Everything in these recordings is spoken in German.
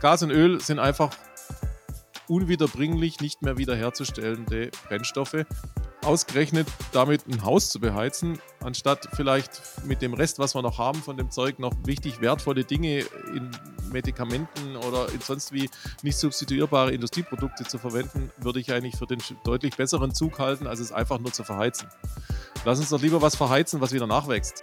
Gas und Öl sind einfach unwiederbringlich nicht mehr wiederherzustellende Brennstoffe. Ausgerechnet damit ein Haus zu beheizen, anstatt vielleicht mit dem Rest, was wir noch haben von dem Zeug, noch wichtig wertvolle Dinge in Medikamenten oder in sonst wie nicht substituierbare Industrieprodukte zu verwenden, würde ich eigentlich für den deutlich besseren Zug halten, als es einfach nur zu verheizen. Lass uns doch lieber was verheizen, was wieder nachwächst.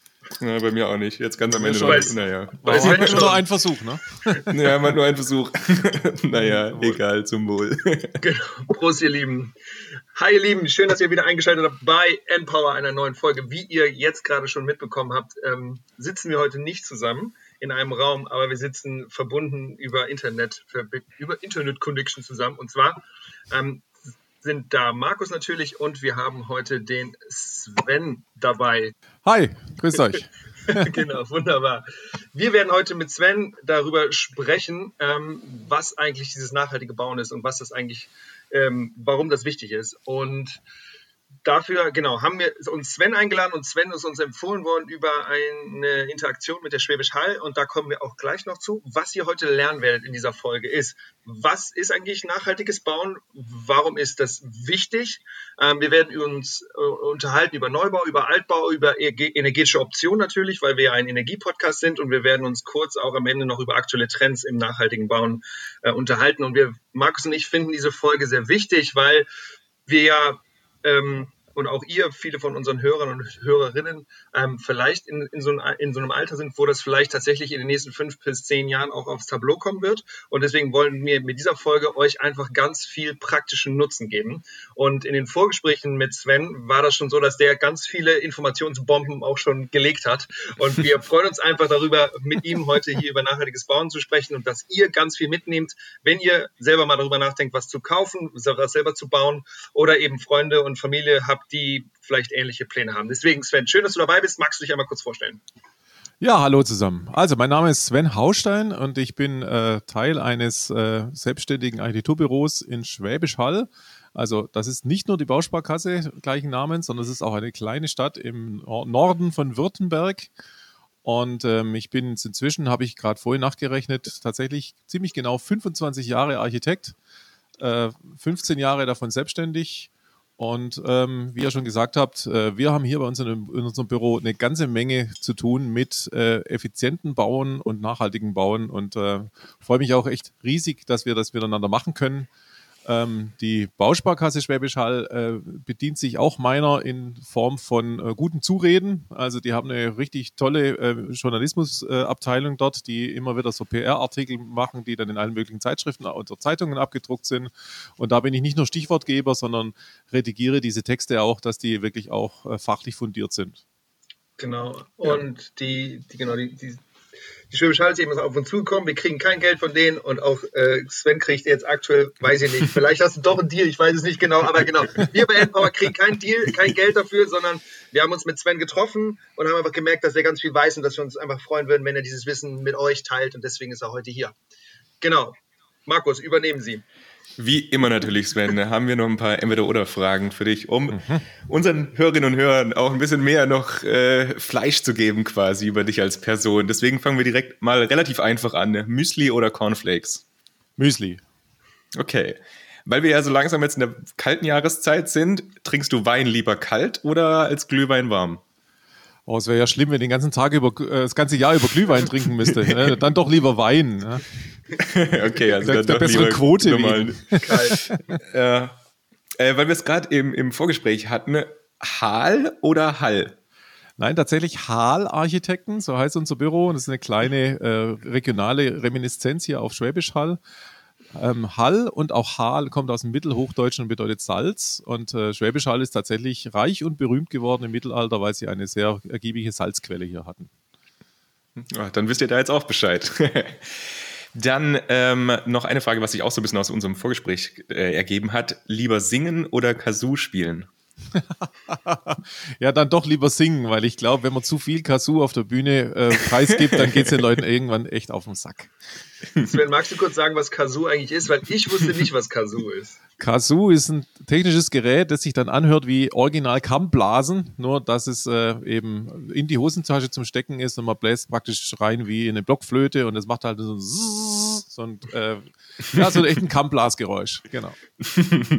Ja, bei mir auch nicht. Jetzt ganz am Ende. schon. noch- Naja. Bei Aber Sven nur schon. ein Versuch, ne? Ja, war nur ein Versuch. naja, egal, zum Wohl. Genau. Prost, ihr Lieben. Hi, ihr Lieben. Schön, dass ihr wieder eingeschaltet habt bei Empower, einer neuen Folge. Wie ihr jetzt gerade schon mitbekommen habt, ähm, sitzen wir heute nicht zusammen in einem Raum, aber wir sitzen verbunden über Internet, über Internet Connection zusammen. Und zwar ähm, sind da Markus natürlich und wir haben heute den Sven dabei. Hi, grüßt euch. genau, wunderbar. Wir werden heute mit Sven darüber sprechen, ähm, was eigentlich dieses nachhaltige Bauen ist und was das eigentlich, ähm, warum das wichtig ist. Und dafür, genau, haben wir uns Sven eingeladen und Sven ist uns empfohlen worden über eine Interaktion mit der Schwäbisch Hall und da kommen wir auch gleich noch zu. Was ihr heute lernen werdet in dieser Folge ist, was ist eigentlich nachhaltiges Bauen? Warum ist das wichtig? Ähm, wir werden uns äh, unterhalten über Neubau, über Altbau, über energetische Optionen natürlich, weil wir ja ein Energiepodcast sind und wir werden uns kurz auch am Ende noch über aktuelle Trends im nachhaltigen Bauen äh, unterhalten. Und wir, Markus und ich, finden diese Folge sehr wichtig, weil wir ja ähm, und auch ihr, viele von unseren Hörern und Hörerinnen, ähm, vielleicht in, in, so ein, in so einem Alter sind, wo das vielleicht tatsächlich in den nächsten fünf bis zehn Jahren auch aufs Tableau kommen wird. Und deswegen wollen wir mit dieser Folge euch einfach ganz viel praktischen Nutzen geben. Und in den Vorgesprächen mit Sven war das schon so, dass der ganz viele Informationsbomben auch schon gelegt hat. Und wir freuen uns einfach darüber, mit ihm heute hier über nachhaltiges Bauen zu sprechen und dass ihr ganz viel mitnehmt, wenn ihr selber mal darüber nachdenkt, was zu kaufen, was selber zu bauen oder eben Freunde und Familie habt, die vielleicht ähnliche Pläne haben. Deswegen, Sven, schön, dass du dabei bist. Magst du dich einmal kurz vorstellen? Ja, hallo zusammen. Also, mein Name ist Sven Haustein und ich bin äh, Teil eines äh, selbstständigen Architekturbüros in Schwäbisch Hall. Also, das ist nicht nur die Bausparkasse gleichen Namens, sondern es ist auch eine kleine Stadt im Nor- Norden von Württemberg. Und ähm, ich bin inzwischen, habe ich gerade vorhin nachgerechnet, tatsächlich ziemlich genau 25 Jahre Architekt, äh, 15 Jahre davon selbstständig. Und ähm, wie ihr schon gesagt habt, äh, wir haben hier bei uns in, in unserem Büro eine ganze Menge zu tun mit äh, effizienten Bauen und nachhaltigen Bauen und äh, freue mich auch echt riesig, dass wir das miteinander machen können. Ähm, die Bausparkasse Schwäbisch Hall äh, bedient sich auch meiner in Form von äh, guten Zureden. Also die haben eine richtig tolle äh, Journalismusabteilung dort, die immer wieder so PR-Artikel machen, die dann in allen möglichen Zeitschriften oder Zeitungen abgedruckt sind. Und da bin ich nicht nur Stichwortgeber, sondern redigiere diese Texte auch, dass die wirklich auch äh, fachlich fundiert sind. Genau. Und die, die, genau, die, die, die Schwäbische Hall ist eben auf uns zugekommen. Wir kriegen kein Geld von denen und auch äh, Sven kriegt jetzt aktuell, weiß ich nicht, vielleicht hast du doch einen Deal, ich weiß es nicht genau, aber genau. Wir bei Endpower kriegen kein Deal, kein Geld dafür, sondern wir haben uns mit Sven getroffen und haben einfach gemerkt, dass er ganz viel weiß und dass wir uns einfach freuen würden, wenn er dieses Wissen mit euch teilt und deswegen ist er heute hier. Genau. Markus, übernehmen Sie. Wie immer natürlich, Sven, haben wir noch ein paar Entweder-Oder-Fragen für dich, um unseren Hörerinnen und Hörern auch ein bisschen mehr noch äh, Fleisch zu geben quasi über dich als Person. Deswegen fangen wir direkt mal relativ einfach an. Müsli oder Cornflakes? Müsli. Okay. Weil wir ja so langsam jetzt in der kalten Jahreszeit sind, trinkst du Wein lieber kalt oder als Glühwein warm? Oh, es wäre ja schlimm, wenn ich den ganzen Tag über, äh, das ganze Jahr über Glühwein trinken müsste. ne? Dann doch lieber Wein. Ne? okay, also Der- dann der doch bessere lieber Quote. Ja. Äh, weil wir es gerade im, im Vorgespräch hatten, Hal oder Hall? Nein, tatsächlich Hall-Architekten, so heißt unser Büro. Und das ist eine kleine äh, regionale Reminiszenz hier auf Schwäbisch Hall. Ähm, Hall und auch Hal kommt aus dem Mittelhochdeutschen und bedeutet Salz. Und äh, Schwäbisch Hall ist tatsächlich reich und berühmt geworden im Mittelalter, weil sie eine sehr ergiebige Salzquelle hier hatten. Ja, dann wisst ihr da jetzt auch Bescheid. Dann ähm, noch eine Frage, was sich auch so ein bisschen aus unserem Vorgespräch äh, ergeben hat. Lieber singen oder Kazoo spielen? Ja, dann doch lieber singen, weil ich glaube, wenn man zu viel Kazoo auf der Bühne äh, preisgibt, dann geht es den Leuten irgendwann echt auf den Sack. Sven, magst du kurz sagen, was Kazoo eigentlich ist? Weil ich wusste nicht, was Kazoo ist. Kazoo ist ein technisches Gerät, das sich dann anhört wie original Kammblasen, nur dass es äh, eben in die Hosentasche zum Stecken ist und man bläst praktisch rein wie in eine Blockflöte und es macht halt so ein, so ein, äh, ja, so echt ein Kammblasgeräusch. Genau.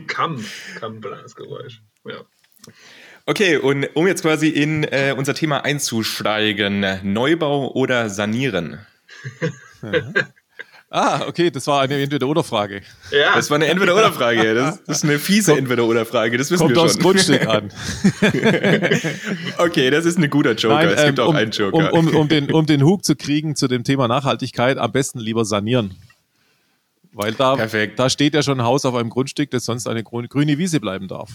Kamm, Kammblasgeräusch. Ja. Okay, und um jetzt quasi in äh, unser Thema einzusteigen, Neubau oder Sanieren? Ah, okay, das war eine Entweder-Oder-Frage. Ja. Das war eine Entweder-Oder-Frage. Das, das, ist eine fiese Entweder-Oder-Frage. Das wissen Kommt wir aufs Grundstück an. okay, das ist ein guter Joker. Nein, es gibt ähm, auch um, einen Joker. Um, um, um, den, um den Hug zu kriegen zu dem Thema Nachhaltigkeit, am besten lieber sanieren. Weil da, da steht ja schon ein Haus auf einem Grundstück, das sonst eine grüne Wiese bleiben darf.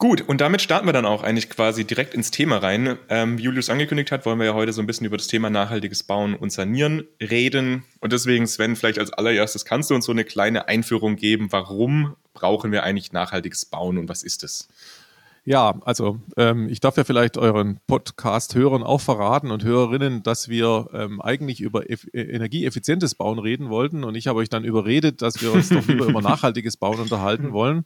Gut, und damit starten wir dann auch eigentlich quasi direkt ins Thema rein. Ähm, wie Julius angekündigt hat, wollen wir ja heute so ein bisschen über das Thema nachhaltiges Bauen und Sanieren reden. Und deswegen, Sven, vielleicht als allererstes kannst du uns so eine kleine Einführung geben, warum brauchen wir eigentlich nachhaltiges Bauen und was ist es? Ja, also ähm, ich darf ja vielleicht euren Podcast-Hörern auch verraten und Hörerinnen, dass wir ähm, eigentlich über eff äh, energieeffizientes Bauen reden wollten und ich habe euch dann überredet, dass wir uns doch lieber über nachhaltiges Bauen unterhalten wollen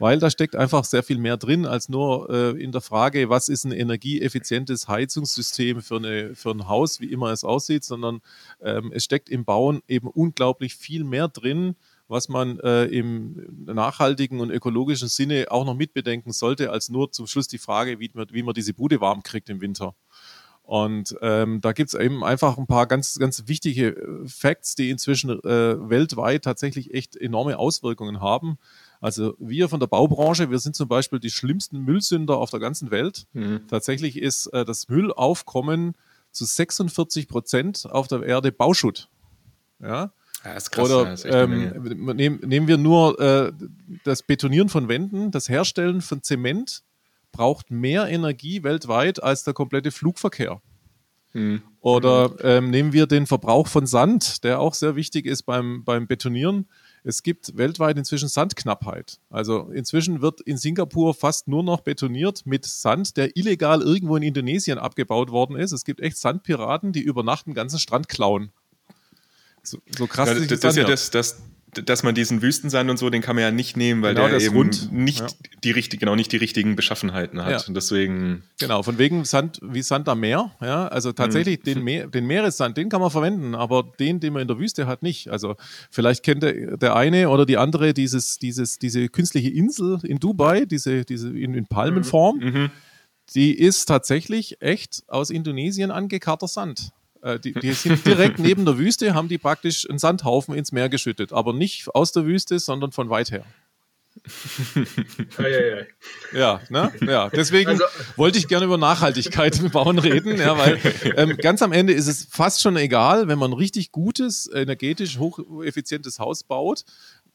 weil da steckt einfach sehr viel mehr drin als nur äh, in der Frage, was ist ein energieeffizientes Heizungssystem für, eine, für ein Haus, wie immer es aussieht, sondern ähm, es steckt im Bauen eben unglaublich viel mehr drin, was man äh, im nachhaltigen und ökologischen Sinne auch noch mitbedenken sollte, als nur zum Schluss die Frage, wie man, wie man diese Bude warm kriegt im Winter. Und ähm, da gibt es eben einfach ein paar ganz, ganz wichtige äh, Facts, die inzwischen äh, weltweit tatsächlich echt enorme Auswirkungen haben. Also wir von der Baubranche, wir sind zum Beispiel die schlimmsten Müllsünder auf der ganzen Welt. Mhm. Tatsächlich ist äh, das Müllaufkommen zu 46 Prozent auf der Erde Bauschutt. Ja. Ja, ist krass, Oder ähm, nehm, nehmen wir nur äh, das Betonieren von Wänden, das Herstellen von Zement braucht mehr Energie weltweit als der komplette Flugverkehr. Hm. Oder ähm, nehmen wir den Verbrauch von Sand, der auch sehr wichtig ist beim, beim Betonieren es gibt weltweit inzwischen Sandknappheit. Also inzwischen wird in Singapur fast nur noch betoniert mit Sand, der illegal irgendwo in Indonesien abgebaut worden ist. Es gibt echt Sandpiraten, die über Nacht einen ganzen Strand klauen. So, so krass. Ja, das, das, ist ja das, das, dass man diesen Wüstensand und so, den kann man ja nicht nehmen, weil genau, der, eben rund. nicht ja. die richtig, genau nicht die richtigen Beschaffenheiten hat. Ja. Und deswegen. Genau, von wegen Sand wie Sand am Meer. Ja, also tatsächlich mhm. den, Meer, den Meeressand, den kann man verwenden, aber den, den man in der Wüste hat, nicht. Also vielleicht kennt der, der eine oder die andere dieses, dieses, diese künstliche Insel in Dubai, diese, diese in, in Palmenform. Mhm. mhm. Die ist tatsächlich echt aus Indonesien angekarter Sand. Äh, die, die, sind direkt neben der Wüste, haben die praktisch einen Sandhaufen ins Meer geschüttet. Aber nicht aus der Wüste, sondern von weit her. ja, ne? ja, deswegen also, wollte ich gerne über Nachhaltigkeit im Bauen reden, ja, weil ähm, ganz am Ende ist es fast schon egal, wenn man ein richtig gutes, energetisch hocheffizientes Haus baut,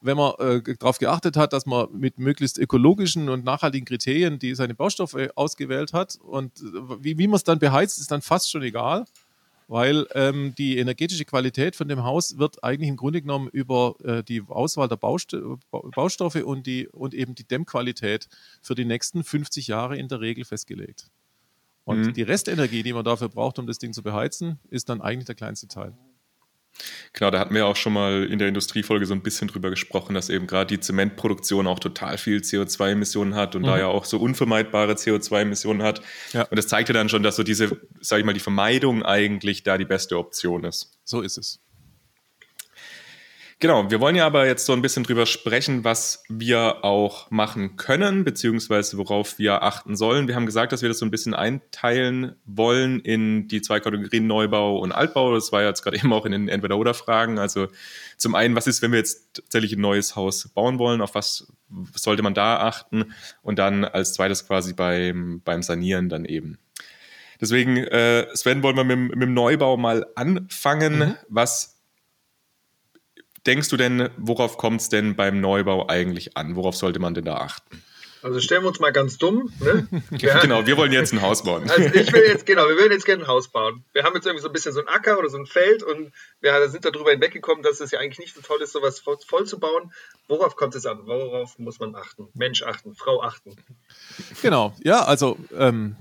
wenn man äh, darauf geachtet hat, dass man mit möglichst ökologischen und nachhaltigen Kriterien die seine Baustoffe ausgewählt hat und äh, wie, wie man es dann beheizt, ist dann fast schon egal weil ähm, die energetische Qualität von dem Haus wird eigentlich im Grunde genommen über äh, die Auswahl der Baust Baustoffe und, die, und eben die Dämmqualität für die nächsten 50 Jahre in der Regel festgelegt. Und mhm. die Restenergie, die man dafür braucht, um das Ding zu beheizen, ist dann eigentlich der kleinste Teil. Genau, da hatten wir auch schon mal in der Industriefolge so ein bisschen drüber gesprochen, dass eben gerade die Zementproduktion auch total viel CO2-Emissionen hat und mhm. da ja auch so unvermeidbare CO2-Emissionen hat. Ja. Und das zeigte dann schon, dass so diese, sag ich mal, die Vermeidung eigentlich da die beste Option ist. So ist es. Genau, wir wollen ja aber jetzt so ein bisschen drüber sprechen, was wir auch machen können, beziehungsweise worauf wir achten sollen. Wir haben gesagt, dass wir das so ein bisschen einteilen wollen in die zwei Kategorien Neubau und Altbau. Das war jetzt gerade eben auch in den Entweder-Oder-Fragen. Also zum einen, was ist, wenn wir jetzt tatsächlich ein neues Haus bauen wollen? Auf was sollte man da achten? Und dann als zweites quasi beim, beim Sanieren dann eben. Deswegen, äh, Sven, wollen wir mit, mit dem Neubau mal anfangen. Mhm. Was denkst du denn, worauf kommt es denn beim Neubau eigentlich an? Worauf sollte man denn da achten? Also stellen wir uns mal ganz dumm. Ne? Ja, genau, wir wollen jetzt ein Haus bauen. Also ich will jetzt, genau, wir würden jetzt gerne ein Haus bauen. Wir haben jetzt irgendwie so ein bisschen so ein Acker oder so ein Feld und wir sind darüber hinweggekommen, dass es ja eigentlich nicht so toll ist, sowas voll, voll zu bauen. Worauf kommt es an? Worauf muss man achten? Mensch achten, Frau achten. Genau, ja, also ähm,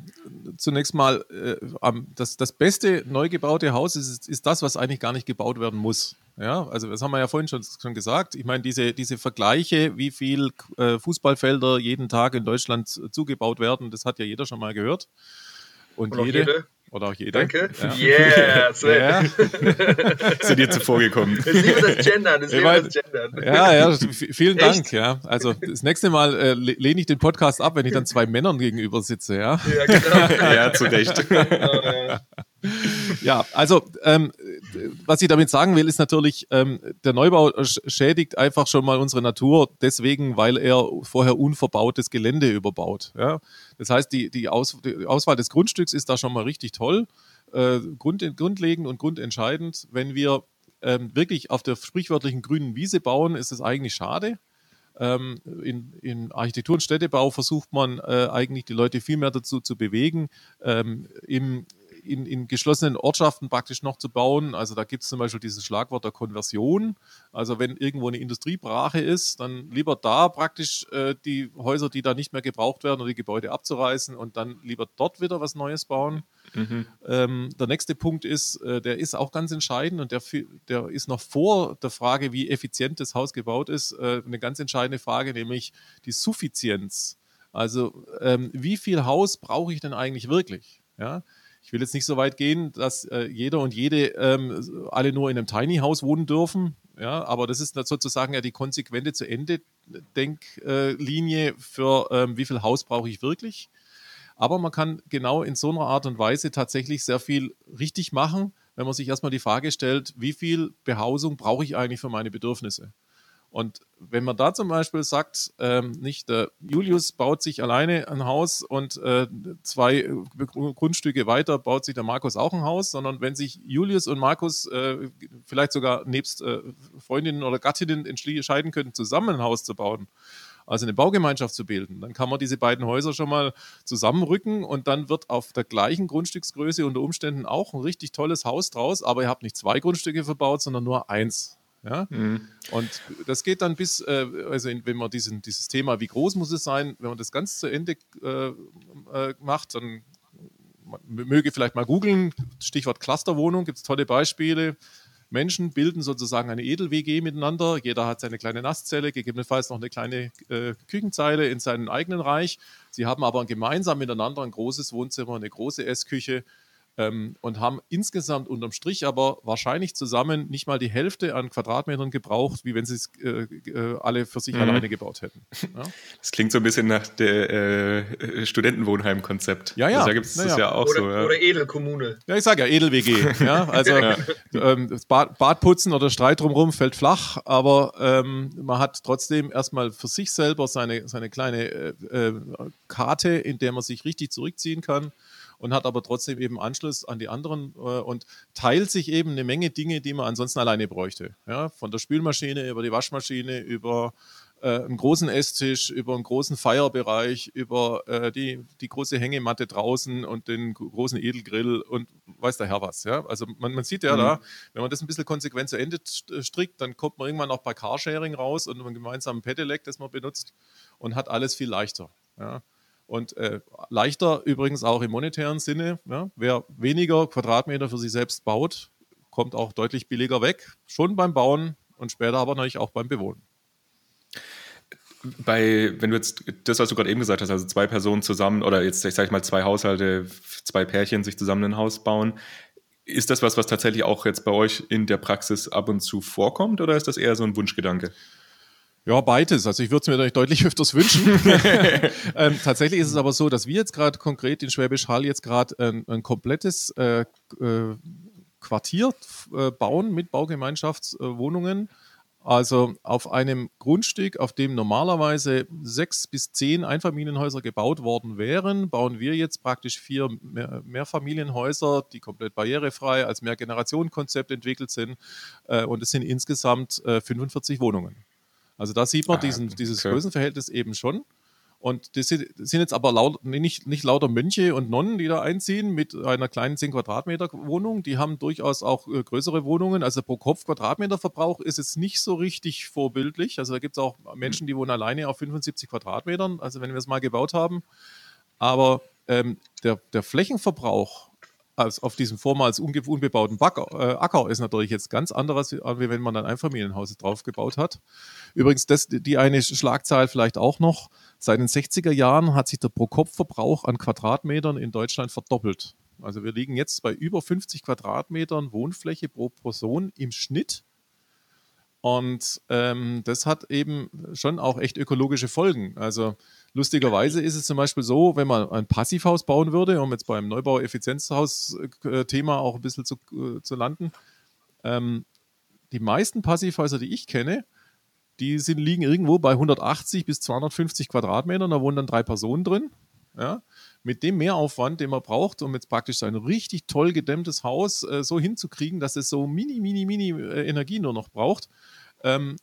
zunächst mal, äh, das, das beste neu gebaute Haus ist, ist das, was eigentlich gar nicht gebaut werden muss. Ja, also das haben wir ja vorhin schon, schon gesagt. Ich meine, diese, diese Vergleiche, wie viel äh, Fußballfelder jeden Tag in Deutschland zugebaut werden, das hat ja jeder schon mal gehört. Und, Und jede, jede, oder auch jeder. Danke. Ja. Yeah, Sven. Ja. Sind dir zuvor gekommen. Ich liebe das Gendern. Ich liebe das Gendern. Ja, ja, vielen Dank. Ja. Also das nächste Mal äh, lehne ich den Podcast ab, wenn ich dann zwei Männern gegenüber sitze. Ja, ja genau. ja zu Recht. ja, also ähm, was ich damit sagen will, ist natürlich, ähm, der Neubau schädigt einfach schon mal unsere Natur, deswegen, weil er vorher unverbautes Gelände überbaut. Ja? Das heißt, die, die, Aus, die Auswahl des Grundstücks ist da schon mal richtig toll, äh, grund, grundlegend und grundentscheidend. Wenn wir ähm, wirklich auf der sprichwörtlichen grünen Wiese bauen, ist es eigentlich schade. Ähm, in, in, Architektur und Städtebau versucht man äh, eigentlich die Leute viel mehr dazu zu bewegen, ähm, im, in, in geschlossenen Ortschaften praktisch noch zu bauen. Also da gibt es zum Beispiel dieses Schlagwort der Konversion. Also wenn irgendwo eine Industriebrache ist, dann lieber da praktisch äh, die Häuser, die da nicht mehr gebraucht werden, oder die Gebäude abzureißen und dann lieber dort wieder was Neues bauen. Mhm. Ähm, der nächste Punkt ist, äh, der ist auch ganz entscheidend und der, der ist noch vor der Frage, wie effizient das Haus gebaut ist, äh, eine ganz entscheidende Frage, nämlich die Suffizienz. Also ähm, wie viel Haus brauche ich denn eigentlich wirklich? Ja? Ich will jetzt nicht so weit gehen, dass äh, jeder und jede ähm, alle nur in einem Tiny House wohnen dürfen. Ja, aber das ist sozusagen ja die konsequente zu Ende Denklinie für ähm, wie viel Haus brauche ich wirklich. Aber man kann genau in so einer Art und Weise tatsächlich sehr viel richtig machen, wenn man sich erstmal die Frage stellt, wie viel Behausung brauche ich eigentlich für meine Bedürfnisse? Und wenn man da zum Beispiel sagt, ähm, nicht der Julius baut sich alleine ein Haus und äh, zwei äh, Grundstücke weiter baut sich der Markus auch ein Haus, sondern wenn sich Julius und Markus äh, vielleicht sogar nebst äh, Freundinnen oder Gattinnen entscheiden könnten, zusammen ein Haus zu bauen, also eine Baugemeinschaft zu bilden. Dann kann man diese beiden Häuser schon mal zusammenrücken und dann wird auf der gleichen Grundstücksgröße unter Umständen auch ein richtig tolles Haus draus, aber ihr habt nicht zwei Grundstücke verbaut, sondern nur eins. Ja? Mhm. Und das geht dann bis, äh, also wenn man diesen, dieses Thema, wie groß muss es sein, wenn man das ganz zu Ende äh, äh, macht, dann möge vielleicht mal googeln, Stichwort Clusterwohnung, gibt es tolle Beispiele. Menschen bilden sozusagen eine Edel-WG miteinander. Jeder hat seine kleine Nasszelle, gegebenenfalls noch eine kleine äh, Küchenzeile in seinem eigenen Reich. Sie haben aber gemeinsam miteinander ein großes Wohnzimmer, eine große Essküche ähm, und haben insgesamt unterm Strich aber wahrscheinlich zusammen nicht mal die Hälfte an Quadratmetern gebraucht, wie wenn sie es äh, äh, alle für sich mhm. alleine gebaut hätten. Ja? Das klingt so ein bisschen nach der äh, Studentenwohnheim-Konzept. Ja, ja. Also da gibt es das ja auch oder, so. Ja. Oder Edelkommune. Ja, ich sage ja Edel-WG. ja? Also ja. Ähm, Bad, Badputzen oder Streit drumherum fällt flach, aber ähm, man hat trotzdem erstmal für sich selber seine, seine kleine äh, äh Karte, in der man sich richtig zurückziehen kann und hat aber trotzdem eben Anschluss an die anderen äh, und teilt sich eben eine Menge Dinge, die man ansonsten alleine bräuchte. Ja, von der Spülmaschine über die Waschmaschine, über äh, einen großen Esstisch, über einen großen Feierbereich, über äh, die, die große Hängematte draußen und den großen Edelgrill und weiß der Herr was. Ja? Also man, man sieht ja mhm. da, wenn man das ein bisschen konsequent zu Ende strickt, dann kommt man irgendwann auch bei Carsharing raus und einem gemeinsamen Pedelec, das man benutzt und hat alles viel leichter. Ja? Und äh, leichter übrigens auch im monetären Sinne. Ja? Wer weniger Quadratmeter für sich selbst baut, kommt auch deutlich billiger weg. Schon beim Bauen und später aber natürlich auch beim Bewohnen. Bei, wenn du jetzt das, was du gerade eben gesagt hast, also zwei Personen zusammen oder jetzt, ich sage mal, zwei Haushalte, zwei Pärchen sich zusammen ein Haus bauen, ist das was, was tatsächlich auch jetzt bei euch in der Praxis ab und zu vorkommt oder ist das eher so ein Wunschgedanke? Ja, beides. Also ich würde es mir deutlich öfters wünschen. ähm, tatsächlich ist es aber so, dass wir jetzt gerade konkret in Schwäbisch Hall jetzt gerade ein, ein, komplettes äh, äh, Quartier äh, bauen mit Baugemeinschaftswohnungen Also auf einem Grundstück, auf dem normalerweise sechs bis zehn Einfamilienhäuser gebaut worden wären, bauen wir jetzt praktisch vier Mehr Mehrfamilienhäuser, die komplett barrierefrei als Mehrgenerationenkonzept entwickelt sind. Äh, und es sind insgesamt äh, 45 Wohnungen. Also da sieht man ah, diesen, dieses okay. Größenverhältnis eben schon. Und das sind, jetzt aber laut, nicht, nicht lauter Mönche und Nonnen, die da einziehen mit einer kleinen 10 Quadratmeter Wohnung. Die haben durchaus auch äh, größere Wohnungen. Also pro Kopf Quadratmeter Verbrauch ist jetzt nicht so richtig vorbildlich. Also da gibt es auch Menschen, die wohnen alleine auf 75 Quadratmetern. Also wenn wir es mal gebaut haben. Aber ähm, der, der Flächenverbrauch als auf diesem vormals unbebauten Backer, äh, Acker ist natürlich jetzt ganz anderes, wie wenn man ein Einfamilienhaus drauf gebaut hat. Übrigens, das, die eine Schlagzahl vielleicht auch noch. Seit den 60er Jahren hat sich der Pro-Kopf-Verbrauch an Quadratmetern in Deutschland verdoppelt. Also wir liegen jetzt bei über 50 Quadratmetern Wohnfläche pro Person im Schnitt. Und ähm, das hat eben schon auch echt ökologische Folgen. Also lustigerweise ist es zum Beispiel so, wenn man ein Passivhaus bauen würde, um jetzt beim Neubau-Effizienzhaus-Thema auch ein bisschen zu, äh, zu landen, ähm, die meisten Passivhäuser, die ich kenne, die sind, liegen irgendwo bei 180 bis 250 Quadratmetern, da wohnen dann drei Personen drin. Ja, mit dem Mehraufwand, den man braucht, um jetzt praktisch ein richtig toll gedämmtes Haus äh, so hinzukriegen, dass es so mini, mini, mini äh, Energie nur noch braucht, ähm,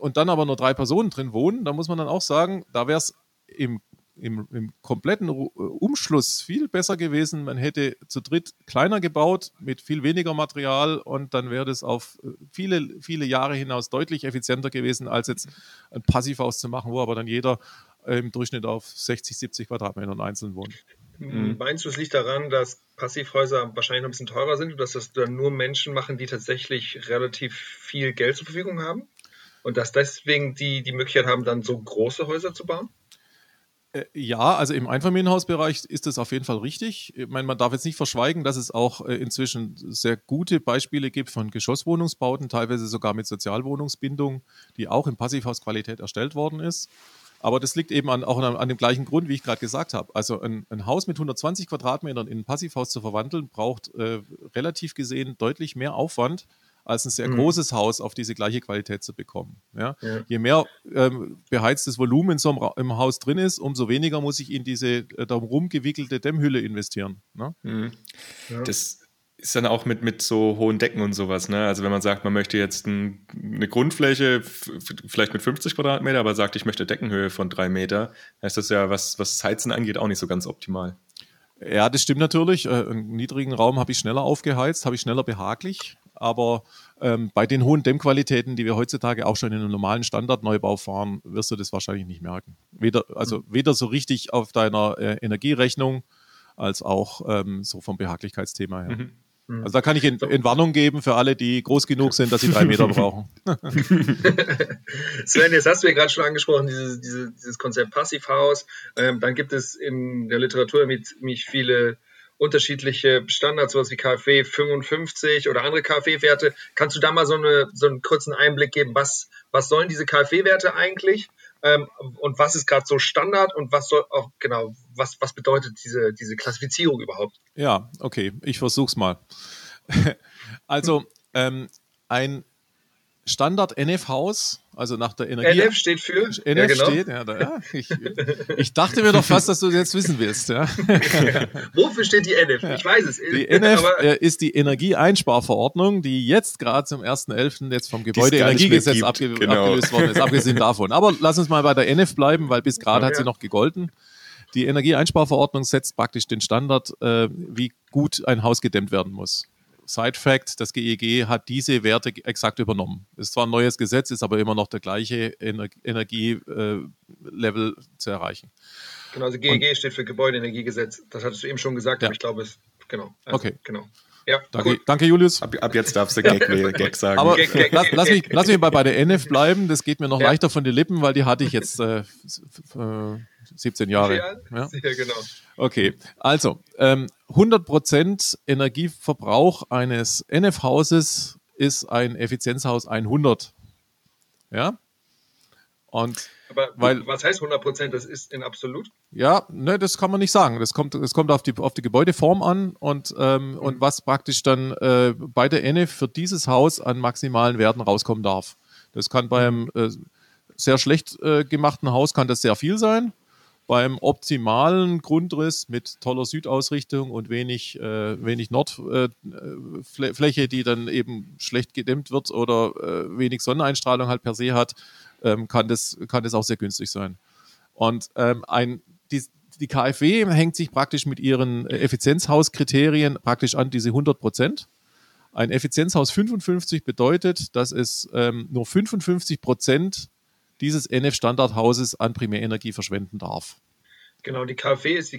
und dann aber nur drei Personen drin wohnen, da muss man dann auch sagen, da wäre es im, im, im, kompletten äh, Umschluss viel besser gewesen. Man hätte zu dritt kleiner gebaut mit viel weniger Material und dann wäre das auf äh, viele, viele Jahre hinaus deutlich effizienter gewesen, als jetzt ein Passivhaus zu machen, wo aber dann jeder im Durchschnitt auf 60, 70 Quadratmetern einzeln wohnt. Mhm. Meinst du, es liegt daran, dass Passivhäuser wahrscheinlich noch ein bisschen teurer sind und dass das dann nur Menschen machen, die tatsächlich relativ viel Geld zur Verfügung haben? Und dass deswegen die die Möglichkeit haben, dann so große Häuser zu bauen? Äh, ja, also im Einfamilienhausbereich ist das auf jeden Fall richtig. Ich meine, man darf jetzt nicht verschweigen, dass es auch äh, inzwischen sehr gute Beispiele gibt von Geschosswohnungsbauten, teilweise sogar mit Sozialwohnungsbindung, die auch in Passivhausqualität erstellt worden ist. Aber das liegt eben an, auch an, an dem gleichen Grund, wie ich gerade gesagt habe. Also ein, ein, Haus mit 120 Quadratmetern in ein Passivhaus zu verwandeln, braucht äh, relativ gesehen deutlich mehr Aufwand, als ein sehr mhm. großes Haus auf diese gleiche Qualität zu bekommen. Ja? ja. Je mehr ähm, beheiztes Volumen so im, im, Haus drin ist, umso weniger muss ich in diese äh, darum gewickelte Dämmhülle investieren. Ne? Mhm. Ja. Das ist dann auch mit, mit so hohen Decken und sowas, ne? Also wenn man sagt, man möchte jetzt ein, eine Grundfläche, vielleicht mit 50 Quadratmeter, aber sagt, ich möchte Deckenhöhe von drei Meter, heißt das ja, was, was Heizen angeht, auch nicht so ganz optimal. Ja, das stimmt natürlich. Äh, einen niedrigen Raum habe ich schneller aufgeheizt, habe ich schneller behaglich. Aber ähm, bei den hohen Dämmqualitäten, die wir heutzutage auch schon in einem normalen Standardneubau fahren, wirst du das wahrscheinlich nicht merken. Weder, also hm. weder so richtig auf deiner äh, Energierechnung als auch ähm, so vom Behaglichkeitsthema her. Mhm. Mhm. Also da kann ich in, in, Warnung geben für alle, die groß genug sind, dass sie drei Meter brauchen. Sven, jetzt hast du ja gerade schon angesprochen, dieses, dieses, dieses Konzept Passivhaus. Ähm, dann gibt es in der Literatur ziemlich viele unterschiedliche Standards, sowas wie KfW 55 oder andere KfW-Werte. Kannst du da mal so, eine, so einen kurzen Einblick geben, was, was sollen diese KfW-Werte eigentlich? Ähm, und was ist gerade so Standard und was soll auch genau, was, was bedeutet diese, diese Klassifizierung überhaupt? Ja, okay, ich versuch's mal. also ähm, ein Standard NF-Haus, also nach der Energie. NF steht für? NF ja, genau. steht, ja, da, ja ich, ich, dachte mir doch fast, dass du jetzt wissen willst. Ja. Wofür steht die NF? Ich weiß es. Die NF äh, ist die Energieeinsparverordnung, die jetzt gerade zum 1.11. jetzt vom Gebäudeenergiegesetz abge genau. abgelöst worden ist, abgesehen davon. Aber lass uns mal bei der NF bleiben, weil bis gerade hat sie noch gegolten. Die Energieeinsparverordnung setzt praktisch den Standard, äh, wie gut ein Haus gedämmt werden muss. Side Fact, das GEG hat diese Werte exakt übernommen. Ist zwar ein neues Gesetz, ist aber immer noch der gleiche Ener Energielevel äh, zu erreichen. Genau, also GEG Und, steht für Gebäudeenergiegesetz. Das hattest du eben schon gesagt, ja. aber ich glaube es, genau. Also, okay. Genau. Ja, danke, danke, Julius. Ab, ab, jetzt darfst du Gag, Gag sagen. Aber Gag, Gag, lass, lass, mich, lass mich bei, bei der NF bleiben. Das geht mir noch ja. leichter von den Lippen, weil die hatte ich jetzt äh, 17 Jahre. Ja, ja? genau. Okay, also ähm, 100% Energieverbrauch eines NF-Hauses ist ein Effizienzhaus 100. Ja? Und aber weil, was heißt 100 Prozent? Das ist in absolut? Ja, ne, das kann man nicht sagen. Das kommt, das kommt auf, die, auf die Gebäudeform an und, ähm, mhm. und was praktisch dann äh, bei der ENE für dieses Haus an maximalen Werten rauskommen darf. Das kann beim äh, sehr schlecht äh, gemachten Haus kann das sehr viel sein. Beim optimalen Grundriss mit toller Südausrichtung und wenig, äh, wenig Nordfläche, äh, die dann eben schlecht gedämmt wird oder äh, wenig Sonneneinstrahlung halt per se hat, ähm, kann, das, kann das auch sehr günstig sein. Und ähm, ein, die, die KfW hängt sich praktisch mit ihren Effizienzhauskriterien praktisch an diese 100 Prozent. Ein Effizienzhaus 55 bedeutet, dass es ähm, nur 55 Prozent dieses NF-Standardhauses an Primärenergie verschwenden darf. Genau, die KfW ist die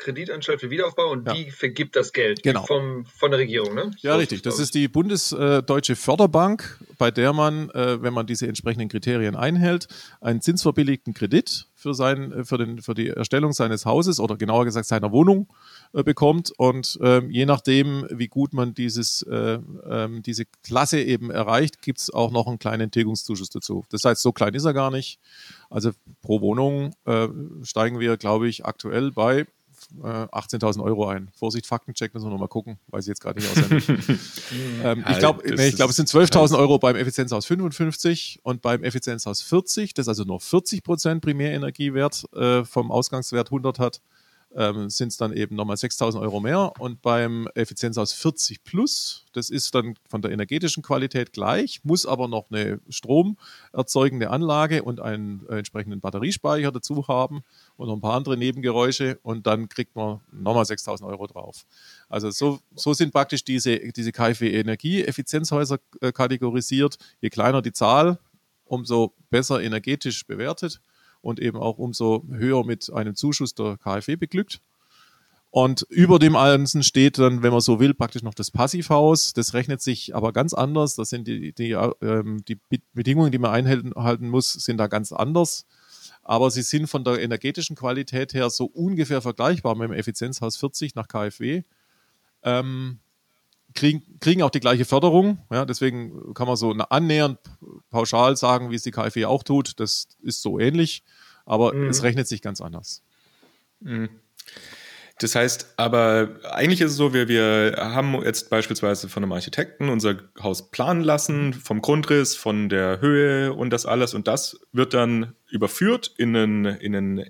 Kreditanstalt für Wiederaufbau und ja. die vergibt das Geld genau. vom, von der Regierung. Ne? Ja, so richtig. Das ist die Bundesdeutsche Förderbank, bei der man, äh, wenn man diese entsprechenden Kriterien einhält, einen zinsverbilligten Kredit für, sein, für, den, für die Erstellung seines Hauses oder genauer gesagt seiner Wohnung äh, bekommt. Und ähm, je nachdem, wie gut man dieses, äh, ähm, diese Klasse eben erreicht, gibt es auch noch einen kleinen Tilgungszuschuss dazu. Das heißt, so klein ist er gar nicht. Also pro Wohnung äh, steigen wir, glaube ich, aktuell bei 18.000 äh, Euro ein. Vorsicht, Faktencheck, müssen wir nochmal gucken, weiß ich jetzt gerade nicht auswendig. ähm, ich glaube, nee, glaub, es sind 12.000 Euro beim Effizienzhaus 55 und beim Effizienzhaus 40, das also nur 40 Prozent Primärenergiewert äh, vom Ausgangswert 100 hat ähm, sind es dann eben nochmal 6000 Euro mehr. Und beim Effizienzhaus 40 Plus, das ist dann von der energetischen Qualität gleich, muss aber noch eine stromerzeugende Anlage und einen äh, entsprechenden Batteriespeicher dazu haben und noch ein paar andere Nebengeräusche und dann kriegt man nochmal 6000 Euro drauf. Also so, so sind praktisch diese, diese KfW-Energieeffizienzhäuser äh, kategorisiert. Je kleiner die Zahl, umso besser energetisch bewertet und eben auch umso höher mit einem Zuschuss der KfW beglückt. Und über dem Ganzen steht dann, wenn man so will, praktisch noch das Passivhaus. Das rechnet sich aber ganz anders. Das sind die, die, ähm, die Bedingungen, die man einhalten muss, sind da ganz anders. Aber sie sind von der energetischen Qualität her so ungefähr vergleichbar mit dem Effizienzhaus 40 nach KfW. Ähm, kriegen, kriegen auch die gleiche Förderung. Ja, deswegen kann man so annähernd pauschal sagen, wie es die KfW auch tut. Das ist so ähnlich, aber mhm. es rechnet sich ganz anders. Mhm. Das heißt, aber eigentlich ist es so, wir, wir haben jetzt beispielsweise von einem Architekten unser Haus planen lassen, vom Grundriss, von der Höhe und das alles. Und das wird dann überführt in ein, in ein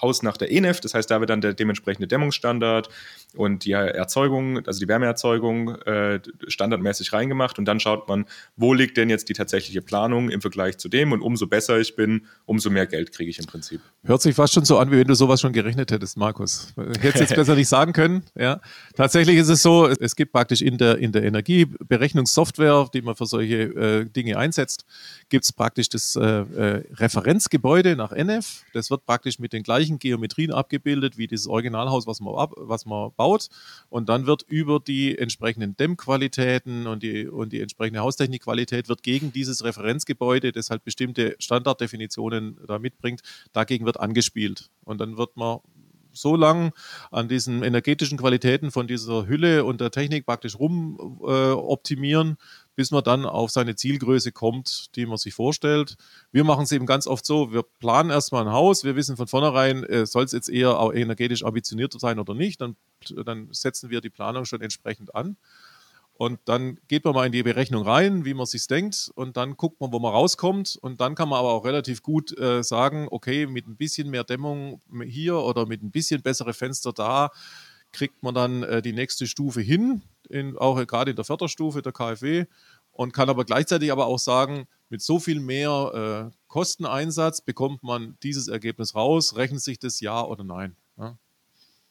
Haus nach der ENEF. Das heißt, da wird dann der dementsprechende Dämmungsstandard und die Erzeugung, also die Wärmeerzeugung, äh, standardmäßig reingemacht. Und dann schaut man, wo liegt denn jetzt die tatsächliche Planung im Vergleich zu dem. Und umso besser ich bin, umso mehr Geld kriege ich im Prinzip. Hört sich fast schon so an, wie wenn du sowas schon gerechnet hättest, Markus. Hättest jetzt besser nicht sagen können. Ja. Tatsächlich ist es so, es gibt praktisch in der, in der Energieberechnungssoftware, die man für solche äh, Dinge einsetzt, gibt es praktisch das äh, äh, Referenzgebäude nach NF. Das wird praktisch mit den gleichen Geometrien abgebildet wie dieses Originalhaus, was man, ab, was man baut. Und dann wird über die entsprechenden Dämmqualitäten und die, und die entsprechende Haustechnikqualität wird gegen dieses Referenzgebäude, das halt bestimmte Standarddefinitionen da mitbringt, dagegen wird angespielt. Und dann wird man so lang an diesen energetischen Qualitäten von dieser Hülle und der Technik praktisch rum äh, optimieren, bis man dann auf seine Zielgröße kommt, die man sich vorstellt. Wir machen es eben ganz oft so, wir planen erstmal ein Haus, wir wissen von vornherein, äh, soll es jetzt eher energetisch ambitionierter sein oder nicht, dann, dann setzen wir die Planung schon entsprechend an. Und dann geht man mal in die Berechnung rein, wie man sich denkt, und dann guckt man, wo man rauskommt. Und dann kann man aber auch relativ gut äh, sagen, okay, mit ein bisschen mehr Dämmung hier oder mit ein bisschen bessere Fenster da, kriegt man dann äh, die nächste Stufe hin, in, auch gerade in der Förderstufe der KfW. Und kann aber gleichzeitig aber auch sagen, mit so viel mehr äh, Kosteneinsatz bekommt man dieses Ergebnis raus, rechnet sich das ja oder nein. Ja?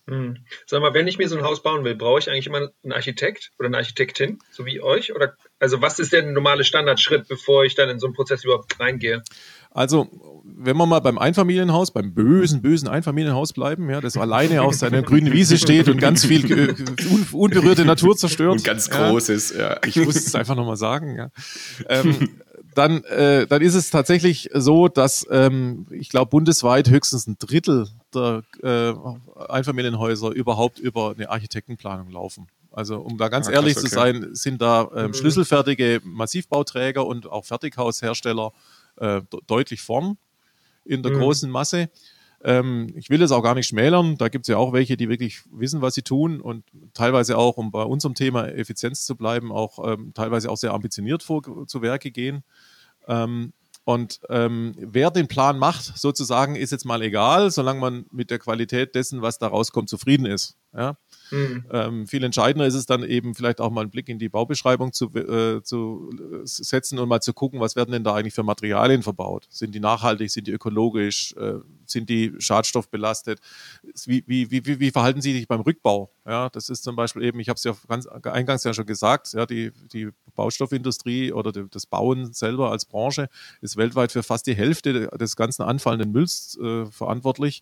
Hm. Sag mal, wenn ich mir so ein Haus bauen will, brauche ich eigentlich immer einen Architekt oder eine Architektin, so wie euch? Oder also was ist der normale Standardschritt, bevor ich dann in so einen Prozess überhaupt reingehe? Also, wenn wir mal beim Einfamilienhaus, beim bösen, bösen Einfamilienhaus bleiben, ja, das alleine auf seiner grünen Wiese steht und ganz viel äh, un unberührte Natur zerstört. Und ganz großes, ja. ja. Ich muss es einfach nochmal sagen, ja. Ähm, dann, äh, dann ist es tatsächlich so, dass ähm, ich glaube, bundesweit höchstens ein Drittel der äh, Einfamilienhäuser überhaupt über eine Architektenplanung laufen. Also um da ganz ah, ehrlich okay. zu sein, sind da ähm, mhm. schlüsselfertige Massivbauträger und auch Fertighaushersteller äh, deutlich vorn in der mhm. großen Masse. Ähm, ich will es auch gar nicht schmälern. Da gibt es ja auch welche, die wirklich wissen, was sie tun und teilweise auch, um bei unserem Thema Effizienz zu bleiben, auch ähm, teilweise auch sehr ambitioniert vor, zu Werke gehen. Ähm, und ähm, wer den Plan macht, sozusagen, ist jetzt mal egal, solange man mit der Qualität dessen, was da rauskommt, zufrieden ist. Ja? Mhm. Ähm, viel entscheidender ist es dann eben vielleicht auch mal einen Blick in die Baubeschreibung zu, äh, zu setzen und mal zu gucken, was werden denn da eigentlich für Materialien verbaut? Sind die nachhaltig, sind die ökologisch, äh, sind die schadstoffbelastet? Wie, wie, wie, wie verhalten sie sich beim Rückbau? Ja, das ist zum Beispiel eben, ich habe es ja ganz eingangs ja schon gesagt, ja, die, die Baustoffindustrie oder die, das Bauen selber als Branche ist weltweit für fast die Hälfte des ganzen anfallenden Mülls äh, verantwortlich.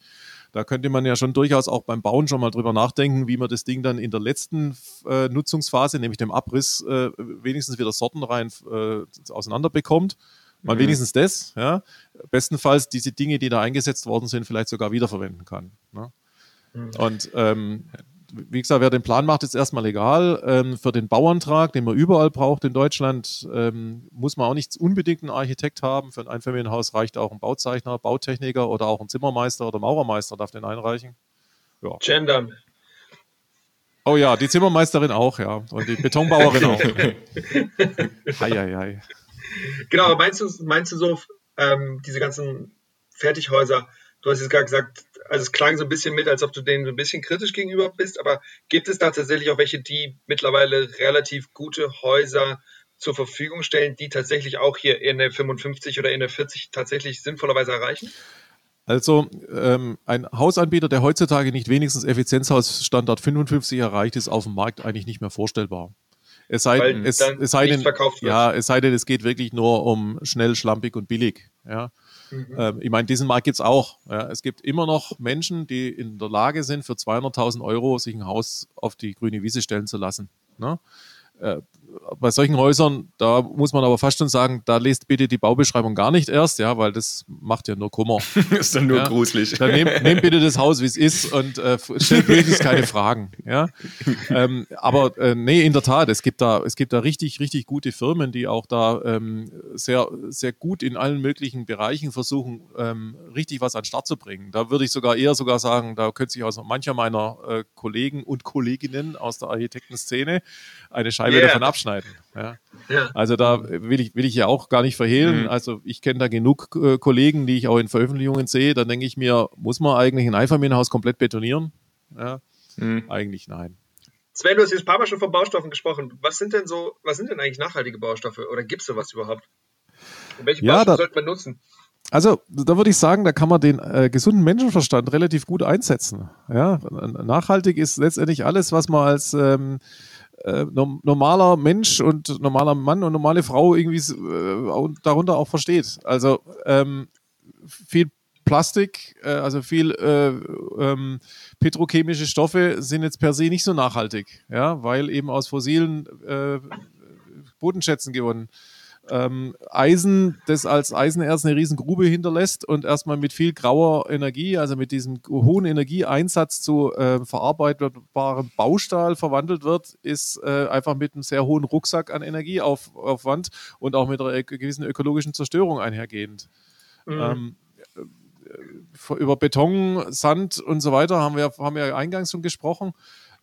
Da könnte man ja schon durchaus auch beim Bauen schon mal drüber nachdenken, wie man das Ding dann in der letzten äh, Nutzungsphase, nämlich dem Abriss, äh, wenigstens wieder sortenrein äh, auseinanderbekommt. Mal mhm. wenigstens das, ja. Bestenfalls diese Dinge, die da eingesetzt worden sind, vielleicht sogar wiederverwenden kann. Ne? Mhm. Und ähm, wie gesagt, wer den Plan macht, ist erstmal egal. Ähm, für den Bauantrag, den man überall braucht in Deutschland, ähm, muss man auch nicht unbedingt einen Architekt haben. Für ein Einfamilienhaus reicht auch ein Bauzeichner, Bautechniker oder auch ein Zimmermeister oder Maurermeister darf den einreichen. Ja. Gendern. Oh ja, die Zimmermeisterin auch, ja. Und die Betonbauerin auch. hei, hei, hei. Genau, meinst du, meinst du so, ähm, diese ganzen Fertighäuser, du hast jetzt gerade gesagt, also es klang so ein bisschen mit, als ob du denen so ein bisschen kritisch gegenüber bist, aber gibt es da tatsächlich auch welche, die mittlerweile relativ gute Häuser zur Verfügung stellen, die tatsächlich auch hier in der 55 oder in der 40 tatsächlich sinnvollerweise erreichen? Also ähm, ein Hausanbieter, der heutzutage nicht wenigstens Effizienzhausstandard 55 erreicht, ist auf dem Markt eigentlich nicht mehr vorstellbar. Es sei, es, es sei denn, ja, es sei denn, es geht wirklich nur um schnell, schlampig und billig. Ja. Mhm. Ähm, ich meine, diesen Markt gibt es auch. Ja. Es gibt immer noch Menschen, die in der Lage sind, für 200.000 Euro sich ein Haus auf die grüne Wiese stellen zu lassen. Ne? Äh, bei solchen Häusern, da muss man aber fast schon sagen, da lest bitte die Baubeschreibung gar nicht erst, ja, weil das macht ja nur Kummer. ist dann nur ja. gruselig. Dann nehmt nehm bitte das Haus, wie es ist und äh, stellt möglichst keine Fragen, ja. Ähm, aber äh, nee, in der Tat, es gibt da, es gibt da richtig, richtig gute Firmen, die auch da ähm, sehr, sehr gut in allen möglichen Bereichen versuchen, ähm, richtig was an den Start zu bringen. Da würde ich sogar eher sogar sagen, da könnte sich aus mancher meiner äh, Kollegen und Kolleginnen aus der Architektenszene eine Scheibe yeah. davon abschneiden abschneiden. Ja. ja. Also da will ich, will ich ja auch gar nicht verhehlen. Mhm. Also ich kenne da genug äh, Kollegen, die ich auch in Veröffentlichungen sehe. Da denke ich mir, muss man eigentlich ein Einfamilienhaus komplett betonieren? Ja. Mhm. Eigentlich nein. Sven, du hast jetzt ein paar Mal schon von Baustoffen gesprochen. Was sind denn so, was sind denn eigentlich nachhaltige Baustoffe oder gibt es sowas überhaupt? Und welche ja, Baustoffe sollte man nutzen? Also, da würde ich sagen, da kann man den äh, gesunden Menschenverstand relativ gut einsetzen. Ja, nachhaltig ist letztendlich alles, was man als ähm, äh, normaler Mensch und normaler Mann und normale Frau irgendwie äh, darunter auch versteht. Also ähm, viel Plastik, äh, also viel äh, ähm, petrochemische Stoffe sind jetzt per se nicht so nachhaltig, ja, weil eben aus fossilen äh, Bodenschätzen gewonnen ähm, Eisen, das als Eisenerz eine Riesengrube hinterlässt und erstmal mit viel grauer Energie, also mit diesem hohen Energieeinsatz zu äh, verarbeitbarem Baustahl verwandelt wird, ist äh, einfach mit einem sehr hohen Rucksack an Energieaufwand und auch mit einer gewissen ökologischen Zerstörung einhergehend. Mhm. Ähm, äh, über Beton, Sand und so weiter haben wir, haben wir eingangs schon gesprochen.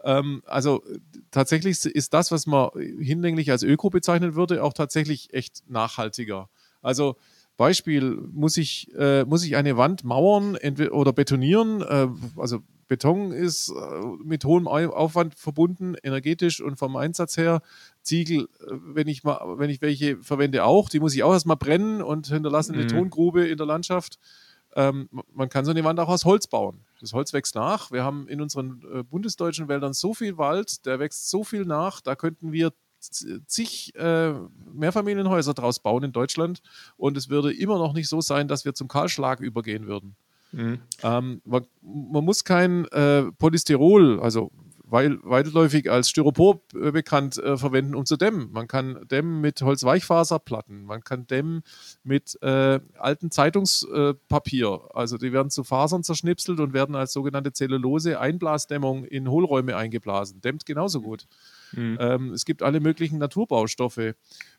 Ähm, also tatsächlich ist das, was man hinlänglich als Öko bezeichnen würde, auch tatsächlich echt nachhaltiger. Also Beispiel, muss ich, äh, muss ich eine Wand mauern oder betonieren? Äh, also Beton ist äh, mit hohem Aufwand verbunden, energetisch und vom Einsatz her. Ziegel, äh, wenn ich mal, wenn ich welche verwende auch, die muss ich auch erstmal brennen und hinterlassen eine mhm. Tongrube in der Landschaft. Ähm, man kann so eine Wand auch aus Holz bauen. Das Holz wächst nach. Wir haben in unseren äh, bundesdeutschen Wäldern so viel Wald, der wächst so viel nach, da könnten wir zig äh, Mehrfamilienhäuser draus bauen in Deutschland und es würde immer noch nicht so sein, dass wir zum Kahlschlag übergehen würden. Mhm. Ähm, man, man, muss kein äh, Polystyrol, also weitläufig als Styropor äh, bekannt, äh, verwenden, um zu dämmen. Man kann dämmen mit Holzweichfaserplatten, man kann dämmen mit äh, alten Zeitungspapier. also die werden zu Fasern zerschnipselt und werden als sogenannte Zellulose-Einblasdämmung in Hohlräume eingeblasen. Dämmt genauso gut. Mhm. Ähm, es gibt alle möglichen Naturbaustoffe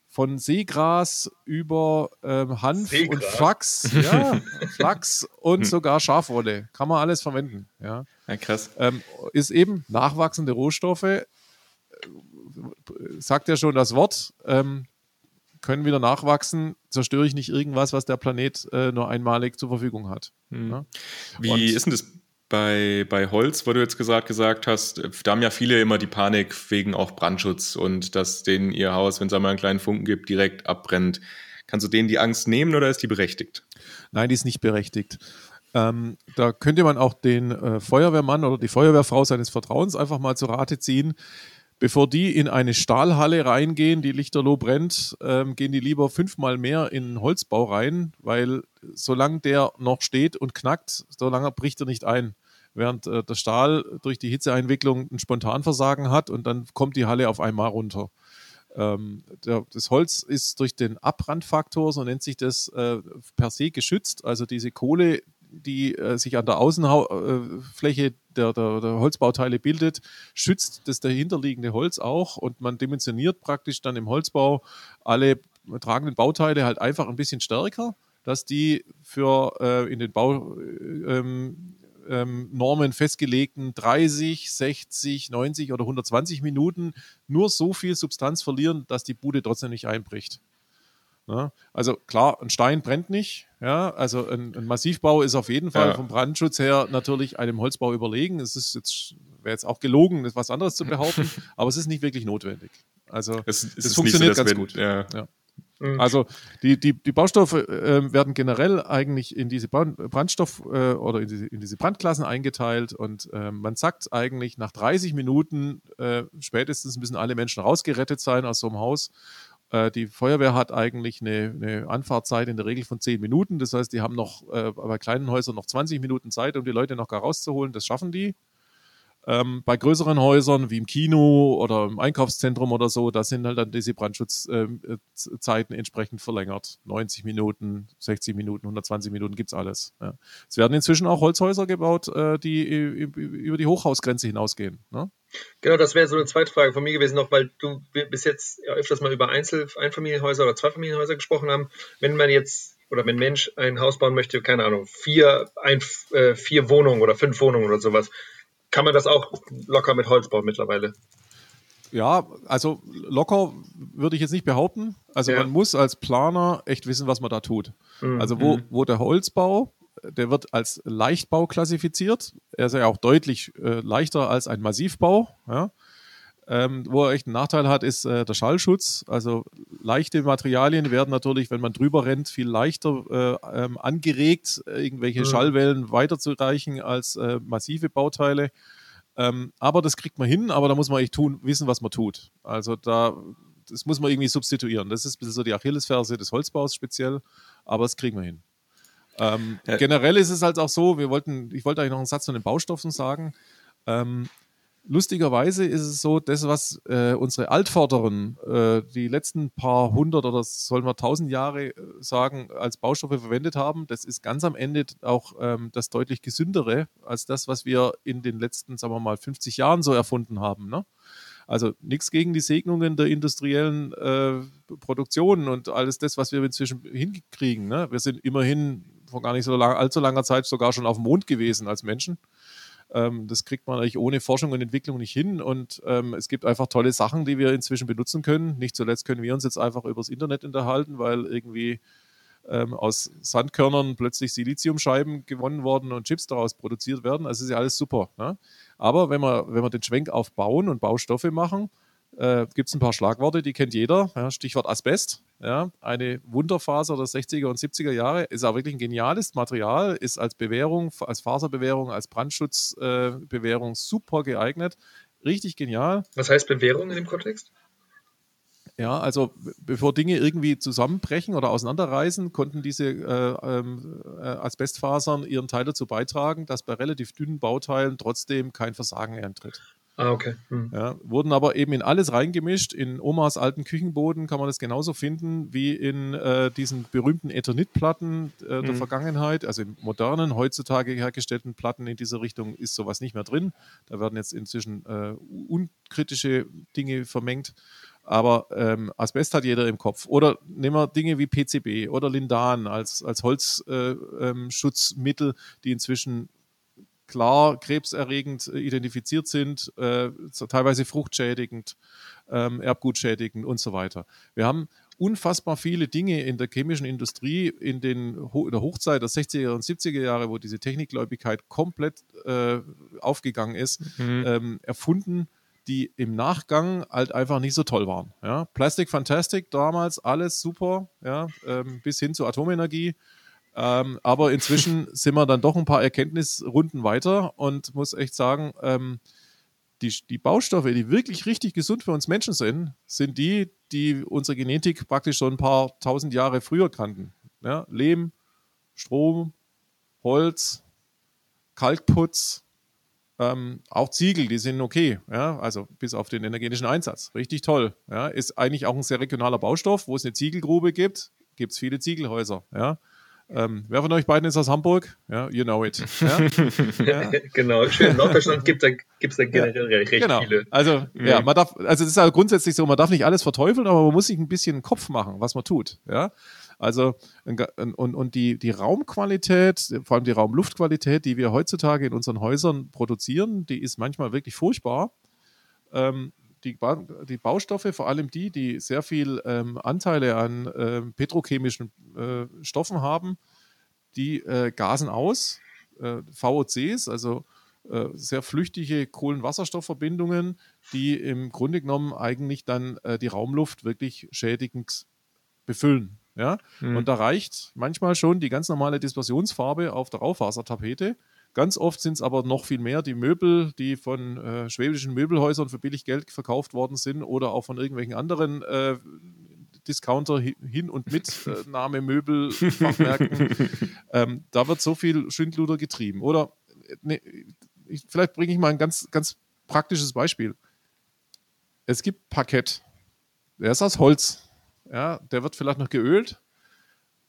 von Seegras über ähm, Hanf Seegras. und Flachs, ja, Flachs und sogar Schafwolle. Kann man alles verwenden. Ja, ja krass. Ähm, ist eben nachwachsende Rohstoffe, äh, sagt ja schon das Wort, ähm, können wieder nachwachsen, zerstöre ich nicht irgendwas, was der Planet äh, nur einmalig zur Verfügung hat. Mhm. Ja? Wie Und, ist denn das bei, bei Holz, wo du jetzt gesagt, gesagt hast, da haben ja viele immer die Panik wegen auch Brandschutz und dass denen ihr Haus, wenn es einmal einen kleinen Funken gibt, direkt abbrennt. Kannst du denen die Angst nehmen oder ist die berechtigt? Nein, die ist nicht berechtigt. Ähm, da könnte man auch den äh, Feuerwehrmann oder die Feuerwehrfrau seines Vertrauens einfach mal zu Rate ziehen. Bevor die in eine Stahlhalle reingehen, die lichterloh brennt, ähm, gehen die lieber fünfmal mehr in einen Holzbau rein, weil solange der noch steht und knackt, solange bricht er nicht ein. Während äh, der Stahl durch die Hitzeeinwicklung ein Spontanversagen hat und dann kommt die Halle auf einmal runter. Ähm, der, das Holz ist durch den Abbrandfaktor, so nennt sich das, äh, per se geschützt. Also diese Kohle, die äh, sich an der Außenfläche äh, der, der, der, Holzbauteile bildet, schützt das dahinterliegende Holz auch und man dimensioniert praktisch dann im Holzbau alle tragenden Bauteile halt einfach ein bisschen stärker, dass die für äh, in den Bau ähm, ähm, Normen festgelegten 30, 60, 90 oder 120 Minuten nur so viel Substanz verlieren, dass die Bude trotzdem nicht einbricht. Ja, also klar, ein Stein brennt nicht. Ja, also ein, ein Massivbau ist auf jeden Fall ja. vom Brandschutz her natürlich einem Holzbau überlegen. Es ist jetzt wäre jetzt auch gelogen, das was anderes zu behaupten, aber es ist nicht wirklich notwendig. Also es, es, es funktioniert so, ganz wenn, gut. Ja. Mhm. Also die, die, die Baustoffe äh, werden generell eigentlich in diese Brandstoff- äh, oder in diese, in diese, Brandklassen eingeteilt und äh, man sagt eigentlich, nach 30 Minuten äh, spätestens müssen alle Menschen rausgerettet sein aus so einem Haus äh, die Feuerwehr hat eigentlich eine, eine, Anfahrtzeit in der Regel von 10 Minuten. Das heißt, die haben noch äh, bei kleinen Häusern noch 20 Minuten Zeit, um die Leute noch gar rauszuholen. Das schaffen die. Ähm, bei größeren Häusern wie im Kino oder im Einkaufszentrum oder so, da sind halt dann diese Brandschutzzeiten ähm, entsprechend verlängert. 90 Minuten, 60 Minuten, 120 Minuten gibt es alles. Ja. Es werden inzwischen auch Holzhäuser gebaut, äh, die über die Hochhausgrenze hinausgehen. Ne? Genau, das wäre so eine zweite Frage von mir gewesen noch, weil du bis jetzt öfters mal über Einzel Einfamilienhäuser oder Zweifamilienhäuser gesprochen haben. Wenn man jetzt oder wenn ein Mensch ein Haus bauen möchte, keine Ahnung, vier, ein, äh, vier Wohnungen oder fünf Wohnungen oder sowas, kann man das auch locker mit Holz bauen mittlerweile. Ja, also locker würde ich jetzt nicht behaupten. Also ja. man muss als Planer echt wissen, was man da tut. Mhm. Also wo, mhm. wo der Holzbau, der wird als Leichtbau klassifiziert. Er ist ja auch deutlich äh, leichter als ein Massivbau. Ja. Ähm, wo er echt einen Nachteil hat, ist äh, der Schallschutz. Also leichte Materialien werden natürlich, wenn man drüber rennt, viel leichter äh, ähm, angeregt, irgendwelche mhm. Schallwellen weiterzureichen als äh, massive Bauteile. Ähm, aber das kriegt man hin, aber da muss man echt tun, wissen, was man tut. Also da, das muss man irgendwie substituieren. Das ist ein bisschen so die Achillesferse des Holzbaus speziell, aber das kriegen wir hin. Ähm, ja. Generell ist es halt auch so, wir wollten, ich wollte eigentlich noch einen Satz zu den Baustoffen sagen. Lustigerweise ist es so, das, was äh, unsere Altvorderen äh, die letzten paar hundert oder sollen wir tausend Jahre äh, sagen, als Baustoffe verwendet haben, das ist ganz am Ende auch ähm, das deutlich gesündere als das, was wir in den letzten, sagen wir mal, 50 Jahren so erfunden haben. Ne? Also nichts gegen die Segnungen der industriellen äh, Produktionen und alles das, was wir inzwischen hinkriegen. Ne? Wir sind immerhin vor gar nicht so lang, allzu langer Zeit sogar schon auf dem Mond gewesen als Menschen. Ähm, das kriegt man eigentlich ohne Forschung und Entwicklung nicht hin. Und ähm, es gibt einfach tolle Sachen, die wir inzwischen benutzen können. Nicht zuletzt können wir uns jetzt einfach übers Internet unterhalten, weil irgendwie ähm, aus Sandkörnern plötzlich Siliziumscheiben gewonnen worden und Chips daraus produziert werden. Also ist ja alles super. Ne? Aber wenn wir, wenn wir den Schwenk auf Bauen und Baustoffe machen, äh, gibt es ein paar Schlagworte, die kennt jeder. Ja, Stichwort Asbest. Ja, eine Wunderfaser der 60er und 70er Jahre. Ist auch wirklich ein geniales Material, ist als Bewährung, als Faserbewährung, als Brandschutzbewährung äh, super geeignet. Richtig genial. Was heißt Bewährung in dem Kontext? Ja, also bevor Dinge irgendwie zusammenbrechen oder auseinanderreißen, konnten diese äh, ähm, äh, Asbestfasern ihren Teil dazu beitragen, dass bei relativ dünnen Bauteilen trotzdem kein Versagen eintritt. Ah, okay. Hm. Ja, wurden aber eben in alles reingemischt. In Omas alten Küchenboden kann man das genauso finden wie in äh, diesen berühmten Eternitplatten äh, der hm. Vergangenheit. Also in modernen, heutzutage hergestellten Platten in dieser Richtung ist sowas nicht mehr drin. Da werden jetzt inzwischen äh, unkritische Dinge vermengt. Aber ähm, jeder im Kopf. Oder nehmen wir Dinge wie PCB oder Lindan als, als Holzschutzmittel, äh, ähm, die inzwischen klar krebserregend äh, identifiziert sind, äh, teilweise fruchtschädigend, ähm, erbgutschädigend und so weiter. Wir haben unfassbar viele Dinge in der chemischen Industrie in, den, in der Hochzeit der 60er und 70er Jahre, wo diese Technikgläubigkeit komplett äh, aufgegangen ist, mhm. ähm, erfunden, die im Nachgang halt einfach nicht so toll waren. Ja? Plastic Fantastic damals, alles super, ja? Ähm, bis hin zur Atomenergie. Ähm, aber inzwischen sind wir dann doch ein paar Erkenntnisrunden weiter und muss echt sagen, ähm, die, die Baustoffe, die wirklich richtig gesund für uns Menschen sind, sind die, die unsere Genetik praktisch schon ein paar tausend Jahre früher kannten. Ja, Lehm, Strom, Holz, Kalkputz, ähm, auch Ziegel, die sind okay, ja, also bis auf den energetischen Einsatz. Richtig toll. Ja, ist eigentlich auch ein sehr regionaler Baustoff, wo es eine Ziegelgrube gibt, gibt es viele Ziegelhäuser. Ja. Ähm, wer von euch beiden ist aus Hamburg? Ja, you know it. Ja? ja. genau, schön. In Norddeutschland gibt es da, da generell ja. recht genau. viele. Also, mhm. ja, man darf, also es ist ja grundsätzlich so, man darf nicht alles verteufeln, aber man muss sich ein bisschen Kopf machen, was man tut. Ja. Also, und, und die, die Raumqualität, vor allem die Raumluftqualität, die wir heutzutage in unseren Häusern produzieren, die ist manchmal wirklich furchtbar. Ähm, die, die Baustoffe, vor allem die, die sehr viel ähm, Anteile an äh, petrochemischen äh, Stoffen haben, die äh, gasen aus. Äh, VOCs, also äh, sehr flüchtige Kohlenwasserstoffverbindungen, die im Grunde genommen eigentlich dann äh, die Raumluft wirklich schädigend befüllen. Ja? Mhm. Und da reicht manchmal schon die ganz normale Dispersionsfarbe auf der Raufasertapete Ganz oft sind es aber noch viel mehr die Möbel, die von äh, schwäbischen Möbelhäusern für billig Geld verkauft worden sind oder auch von irgendwelchen anderen äh, Discounter hin und mit äh, Name ähm, da wird so viel Schindluder getrieben. Oder ne, ich, vielleicht bringe ich mal ein ganz, ganz praktisches Beispiel. Es gibt Parkett. Der ist aus Holz. Ja, der wird vielleicht noch geölt.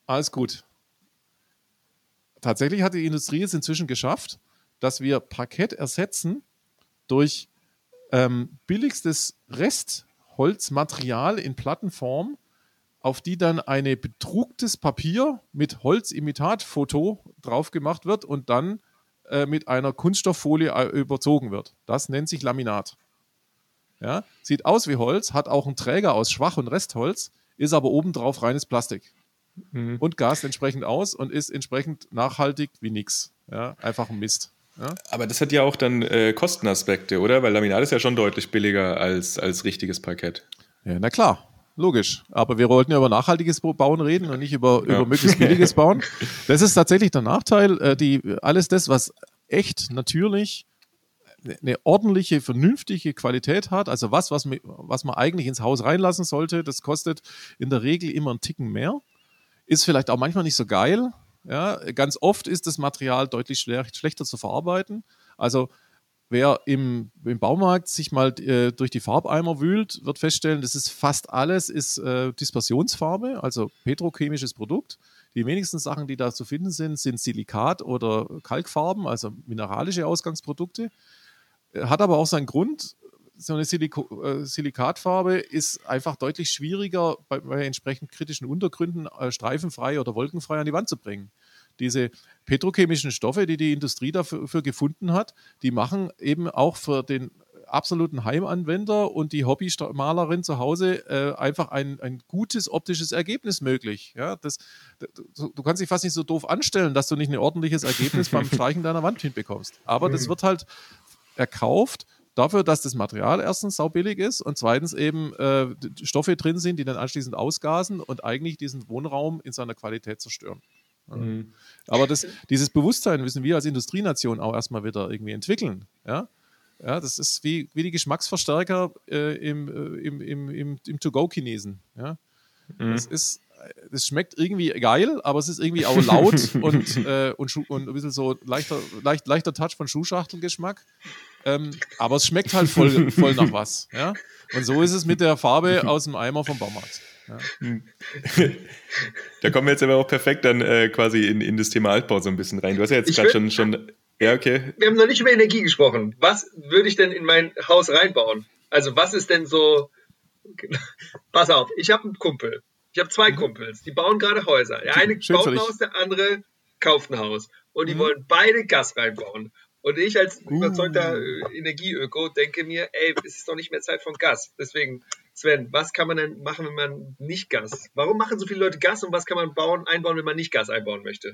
Alles gut tatsächlich hat die Industrie es inzwischen geschafft, dass wir Parkett ersetzen durch ähm, billigstes Restholzmaterial in Plattenform, auf die dann eine bedrucktes Papier mit Holzimitatfoto drauf gemacht wird und dann äh, mit einer Kunststofffolie äh, überzogen wird. Das nennt sich Laminat. Ja, sieht aus wie Holz, hat auch einen Träger aus Schwach- und Restholz, ist aber obendrauf reines Plastik mhm. und gast entsprechend aus und ist entsprechend nachhaltig wie nix. Ja, einfach ein Mist. Ja? Aber das hat ja auch dann äh, Kostenaspekte, oder? Weil Laminat ist ja schon deutlich billiger als, als richtiges Parkett. Ja, na klar. Logisch. Aber wir wollten ja über nachhaltiges Bauen reden und nicht über, ja. über möglichst billiges Bauen. Das ist tatsächlich der Nachteil. Äh, die, alles das, was echt natürlich eine ordentliche, vernünftige Qualität hat, also was, was, was man eigentlich ins Haus reinlassen sollte, das kostet in der Regel immer einen Ticken mehr. Ist vielleicht auch manchmal nicht so geil. Ja, ganz oft ist das Material deutlich schlechter zu verarbeiten. Also wer im, im Baumarkt sich mal äh, durch die Farbeimer wühlt, wird feststellen, das ist fast alles ist äh, Dispersionsfarbe, also petrochemisches Produkt. Die wenigsten Sachen, die da zu finden sind, sind Silikat oder Kalkfarben, also mineralische Ausgangsprodukte. Hat aber auch seinen Grund so eine Siliko äh, Silikatfarbe ist einfach deutlich schwieriger bei, bei entsprechend kritischen Untergründen äh, streifenfrei oder wolkenfrei an die Wand zu bringen. Diese petrochemischen Stoffe, die die Industrie dafür gefunden hat, die machen eben auch für den absoluten Heimanwender und die Hobbymalerin zu Hause äh, einfach ein, ein gutes optisches Ergebnis möglich. Ja, das, du, kannst dich fast nicht so doof anstellen, dass du nicht ein ordentliches Ergebnis beim Streichen deiner Wand hinbekommst. Aber das mhm. wird halt erkauft dafür, dass das Material erstens saubillig ist und zweitens eben äh, Stoffe drin sind, die dann anschließend ausgasen und eigentlich diesen Wohnraum in seiner Qualität zerstören. Mhm. Aber das, dieses Bewusstsein müssen wir als Industrienation auch erstmal wieder irgendwie entwickeln. Ja? Ja, das ist wie, wie die Geschmacksverstärker äh, im, äh, im, im, im, im To-Go-Chinesen. Ja? Mhm. Das ist es schmeckt irgendwie geil, aber es ist irgendwie auch laut und, äh, und, und ein bisschen so leichter, leicht, leichter Touch von Schuhschachtelgeschmack. Ähm, aber es schmeckt halt voll, voll nach was. Ja? Und so ist es mit der Farbe aus dem Eimer vom Baumarkt. Ja. Da kommen wir jetzt aber auch perfekt dann äh, quasi in, in das Thema Altbau so ein bisschen rein. Du hast ja jetzt gerade schon, schon. Ja, okay. Wir haben noch nicht über Energie gesprochen. Was würde ich denn in mein Haus reinbauen? Also, was ist denn so. Pass auf, ich habe einen Kumpel. Ich habe zwei mhm. Kumpels, die bauen gerade Häuser. Der eine Schön baut ein Haus, der andere kauft ein Haus. Und die mhm. wollen beide Gas reinbauen. Und ich als uh. überzeugter äh, Energieöko denke mir, ey, es ist doch nicht mehr Zeit von Gas. Deswegen Sven, was kann man denn machen, wenn man nicht Gas? Warum machen so viele Leute Gas und was kann man bauen, einbauen, wenn man nicht Gas einbauen möchte?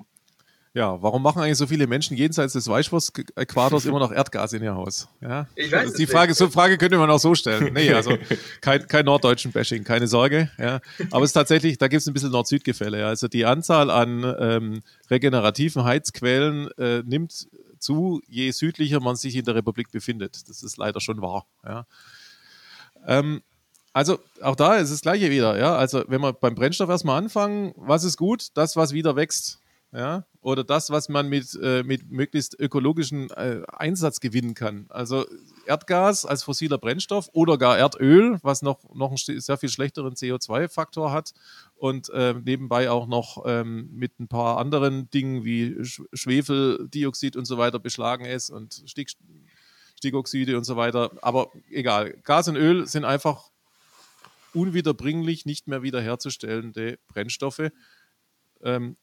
Ja, warum machen eigentlich so viele Menschen jenseits des Weißwurst-Äquators immer noch Erdgas in ihr Haus? Ja? Ich weiß die Frage, so eine Frage könnte man auch so stellen. Nee, also kein, kein norddeutschen Bashing, keine Sorge. Ja. Aber es ist tatsächlich, da gibt es ein bisschen Nord-Süd-Gefälle. Ja. Also die Anzahl an ähm, regenerativen Heizquellen äh, nimmt zu, je südlicher man sich in der Republik befindet. Das ist leider schon wahr. Ja. Ähm, also auch da ist das Gleiche wieder. Ja. Also wenn wir beim Brennstoff erstmal anfangen, was ist gut? Das, was wieder wächst ja, oder das, was man mit, äh, mit möglichst ökologischen äh, Einsatz gewinnen kann. Also Erdgas als fossiler Brennstoff oder gar Erdöl, was noch, noch einen sehr viel schlechteren CO2-Faktor hat und äh, nebenbei auch noch ähm, mit ein paar anderen Dingen wie Sch Schwefeldioxid und so weiter beschlagen ist und Stick Stickoxide und so weiter. Aber egal, Gas und Öl sind einfach unwiederbringlich nicht mehr wiederherzustellende Brennstoffe. Ähm,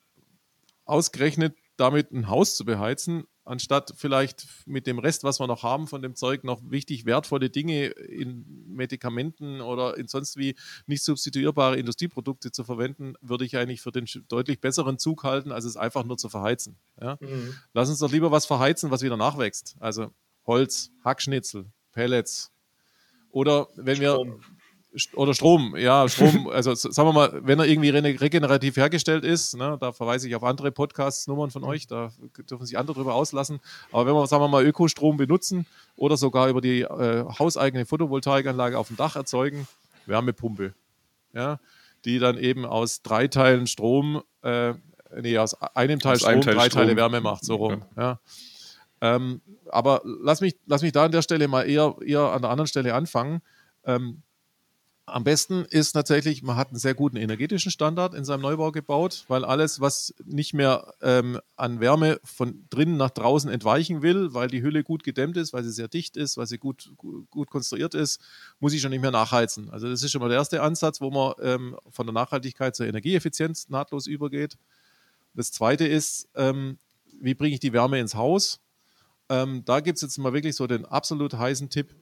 ausgerechnet damit ein Haus zu beheizen, anstatt vielleicht mit dem Rest, was wir noch haben von dem Zeug, noch wichtig wertvolle Dinge in Medikamenten oder in sonst wie nicht substituierbare Industrieprodukte zu verwenden, würde ich eigentlich für den deutlich besseren Zug halten, als es einfach nur zu verheizen. Ja? Mhm. Lass uns doch lieber was verheizen, was wieder nachwächst. Also Holz, Hackschnitzel, Pellets. Oder wenn Strom. wir oder Strom, ja, Strom, also sagen wir mal, wenn er irgendwie regenerativ hergestellt ist, ne, da verweise ich auf andere Podcasts-Nummern von euch, da dürfen sich andere drüber auslassen. Aber wenn wir, sagen wir mal, Ökostrom benutzen oder sogar über die äh, hauseigene Photovoltaikanlage auf dem Dach erzeugen, Wärmepumpe, ja, die dann eben aus drei Teilen Strom, äh, nee, aus einem Teil aus Strom, einem Teil drei Strom. Teile Wärme macht, so rum. Ja. ja. Ähm, aber lass mich, lass mich da an der Stelle mal eher, eher an der anderen Stelle anfangen. Ähm, am besten ist tatsächlich, man hat einen sehr guten energetischen Standard in seinem Neubau gebaut, weil alles, was nicht mehr ähm, an Wärme von drinnen nach draußen entweichen will, weil die Hülle gut gedämmt ist, weil sie sehr dicht ist, weil sie gut, gut konstruiert ist, muss ich schon nicht mehr nachheizen. Also das ist schon mal der erste Ansatz, wo man ähm, von der Nachhaltigkeit zur Energieeffizienz nahtlos übergeht. Das zweite ist, ähm, wie bringe ich die Wärme ins Haus? Ähm, da gibt es jetzt mal wirklich so den absolut heißen Tipp.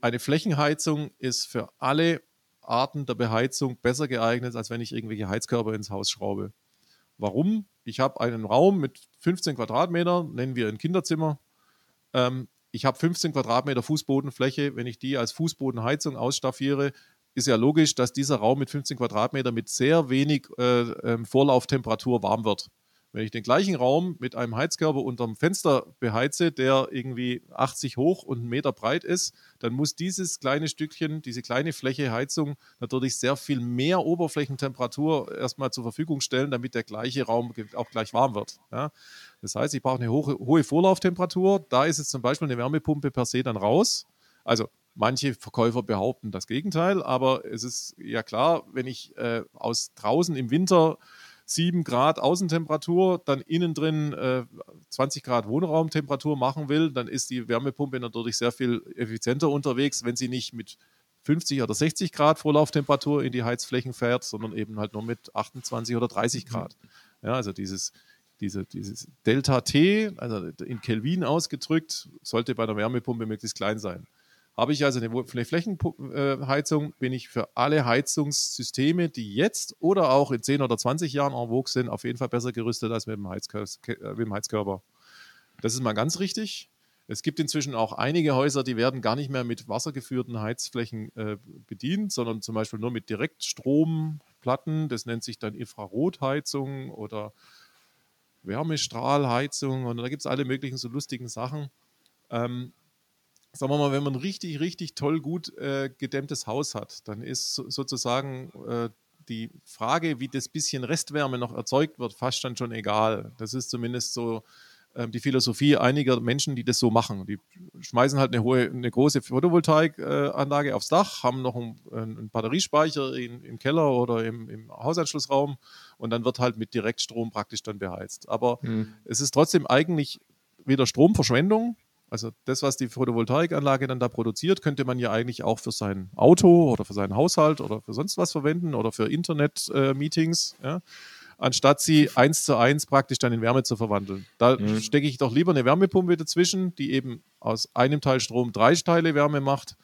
Eine Flächenheizung ist für alle Arten der Beheizung besser geeignet, als wenn ich irgendwelche Heizkörper ins Haus schraube. Warum? Ich habe einen Raum mit 15 Quadratmeter, nennen wir ein Kinderzimmer. Ähm, ich habe 15 Quadratmeter Fußbodenfläche. Wenn ich die als Fußbodenheizung ausstaffiere, ist ja logisch, dass dieser Raum mit 15 Quadratmeter mit sehr wenig äh, ähm, Vorlauftemperatur warm wird. Wenn ich den gleichen Raum mit einem Heizkörper unterm Fenster beheize, der irgendwie 80 hoch und einen Meter breit ist, dann muss dieses kleine Stückchen, diese kleine Fläche Heizung natürlich sehr viel mehr Oberflächentemperatur erstmal zur Verfügung stellen, damit der gleiche Raum auch gleich warm wird. Ja? Das heißt, ich brauche eine hohe, hohe Vorlauftemperatur. Da ist jetzt zum Beispiel eine Wärmepumpe per se dann raus. Also Manche Verkäufer behaupten das Gegenteil, aber es ist ja klar, wenn ich äh, aus draußen im Winter 7 Grad Außentemperatur, dann innen drin äh, 20 Grad Wohnraumtemperatur machen will, dann ist die Wärmepumpe natürlich sehr viel effizienter unterwegs, wenn sie nicht mit 50 oder 60 Grad Vorlauftemperatur in die Heizflächen fährt, sondern eben halt nur mit 28 oder 30 mhm. Grad. Ja, also dieses, diese, dieses Delta T, also in Kelvin ausgedrückt, sollte bei einer Wärmepumpe möglichst klein sein. Habe ich also eine Flächenheizung, bin ich für alle Heizungssysteme, die jetzt oder auch in 10 oder 20 Jahren en vogue sind, auf jeden Fall besser gerüstet als mit dem, äh, mit dem Heizkörper. Das ist mal ganz richtig. Es gibt inzwischen auch einige Häuser, die werden gar nicht mehr mit wassergeführten Heizflächen äh, bedient, sondern zum Beispiel nur mit Direktstromplatten. Das nennt sich dann Infrarotheizung oder Wärmestrahlheizung. Und da gibt es alle möglichen so lustigen Sachen. Ähm, sagen wir mal, wenn man ein richtig, richtig toll gut äh, gedämmtes Haus hat, dann ist so, sozusagen äh, die Frage, wie das bisschen Restwärme noch erzeugt wird, fast dann schon egal. Das ist zumindest so äh, die Philosophie einiger Menschen, die das so machen. Die schmeißen halt eine, hohe, eine große Photovoltaikanlage aufs Dach, haben noch einen, einen Batteriespeicher in, im Keller oder im, im, Hausanschlussraum und dann wird halt mit Direktstrom praktisch dann beheizt. Aber mhm. es ist trotzdem eigentlich wieder Stromverschwendung, also das, was die Photovoltaikanlage dann da produziert, könnte man ja eigentlich auch für sein Auto oder für seinen Haushalt oder für sonst was verwenden oder für Internet-Meetings, äh, ja, anstatt sie eins zu eins praktisch dann in Wärme zu verwandeln. Da mhm. stecke ich doch lieber eine Wärmepumpe dazwischen, die eben aus einem Teil Strom drei Teile Wärme macht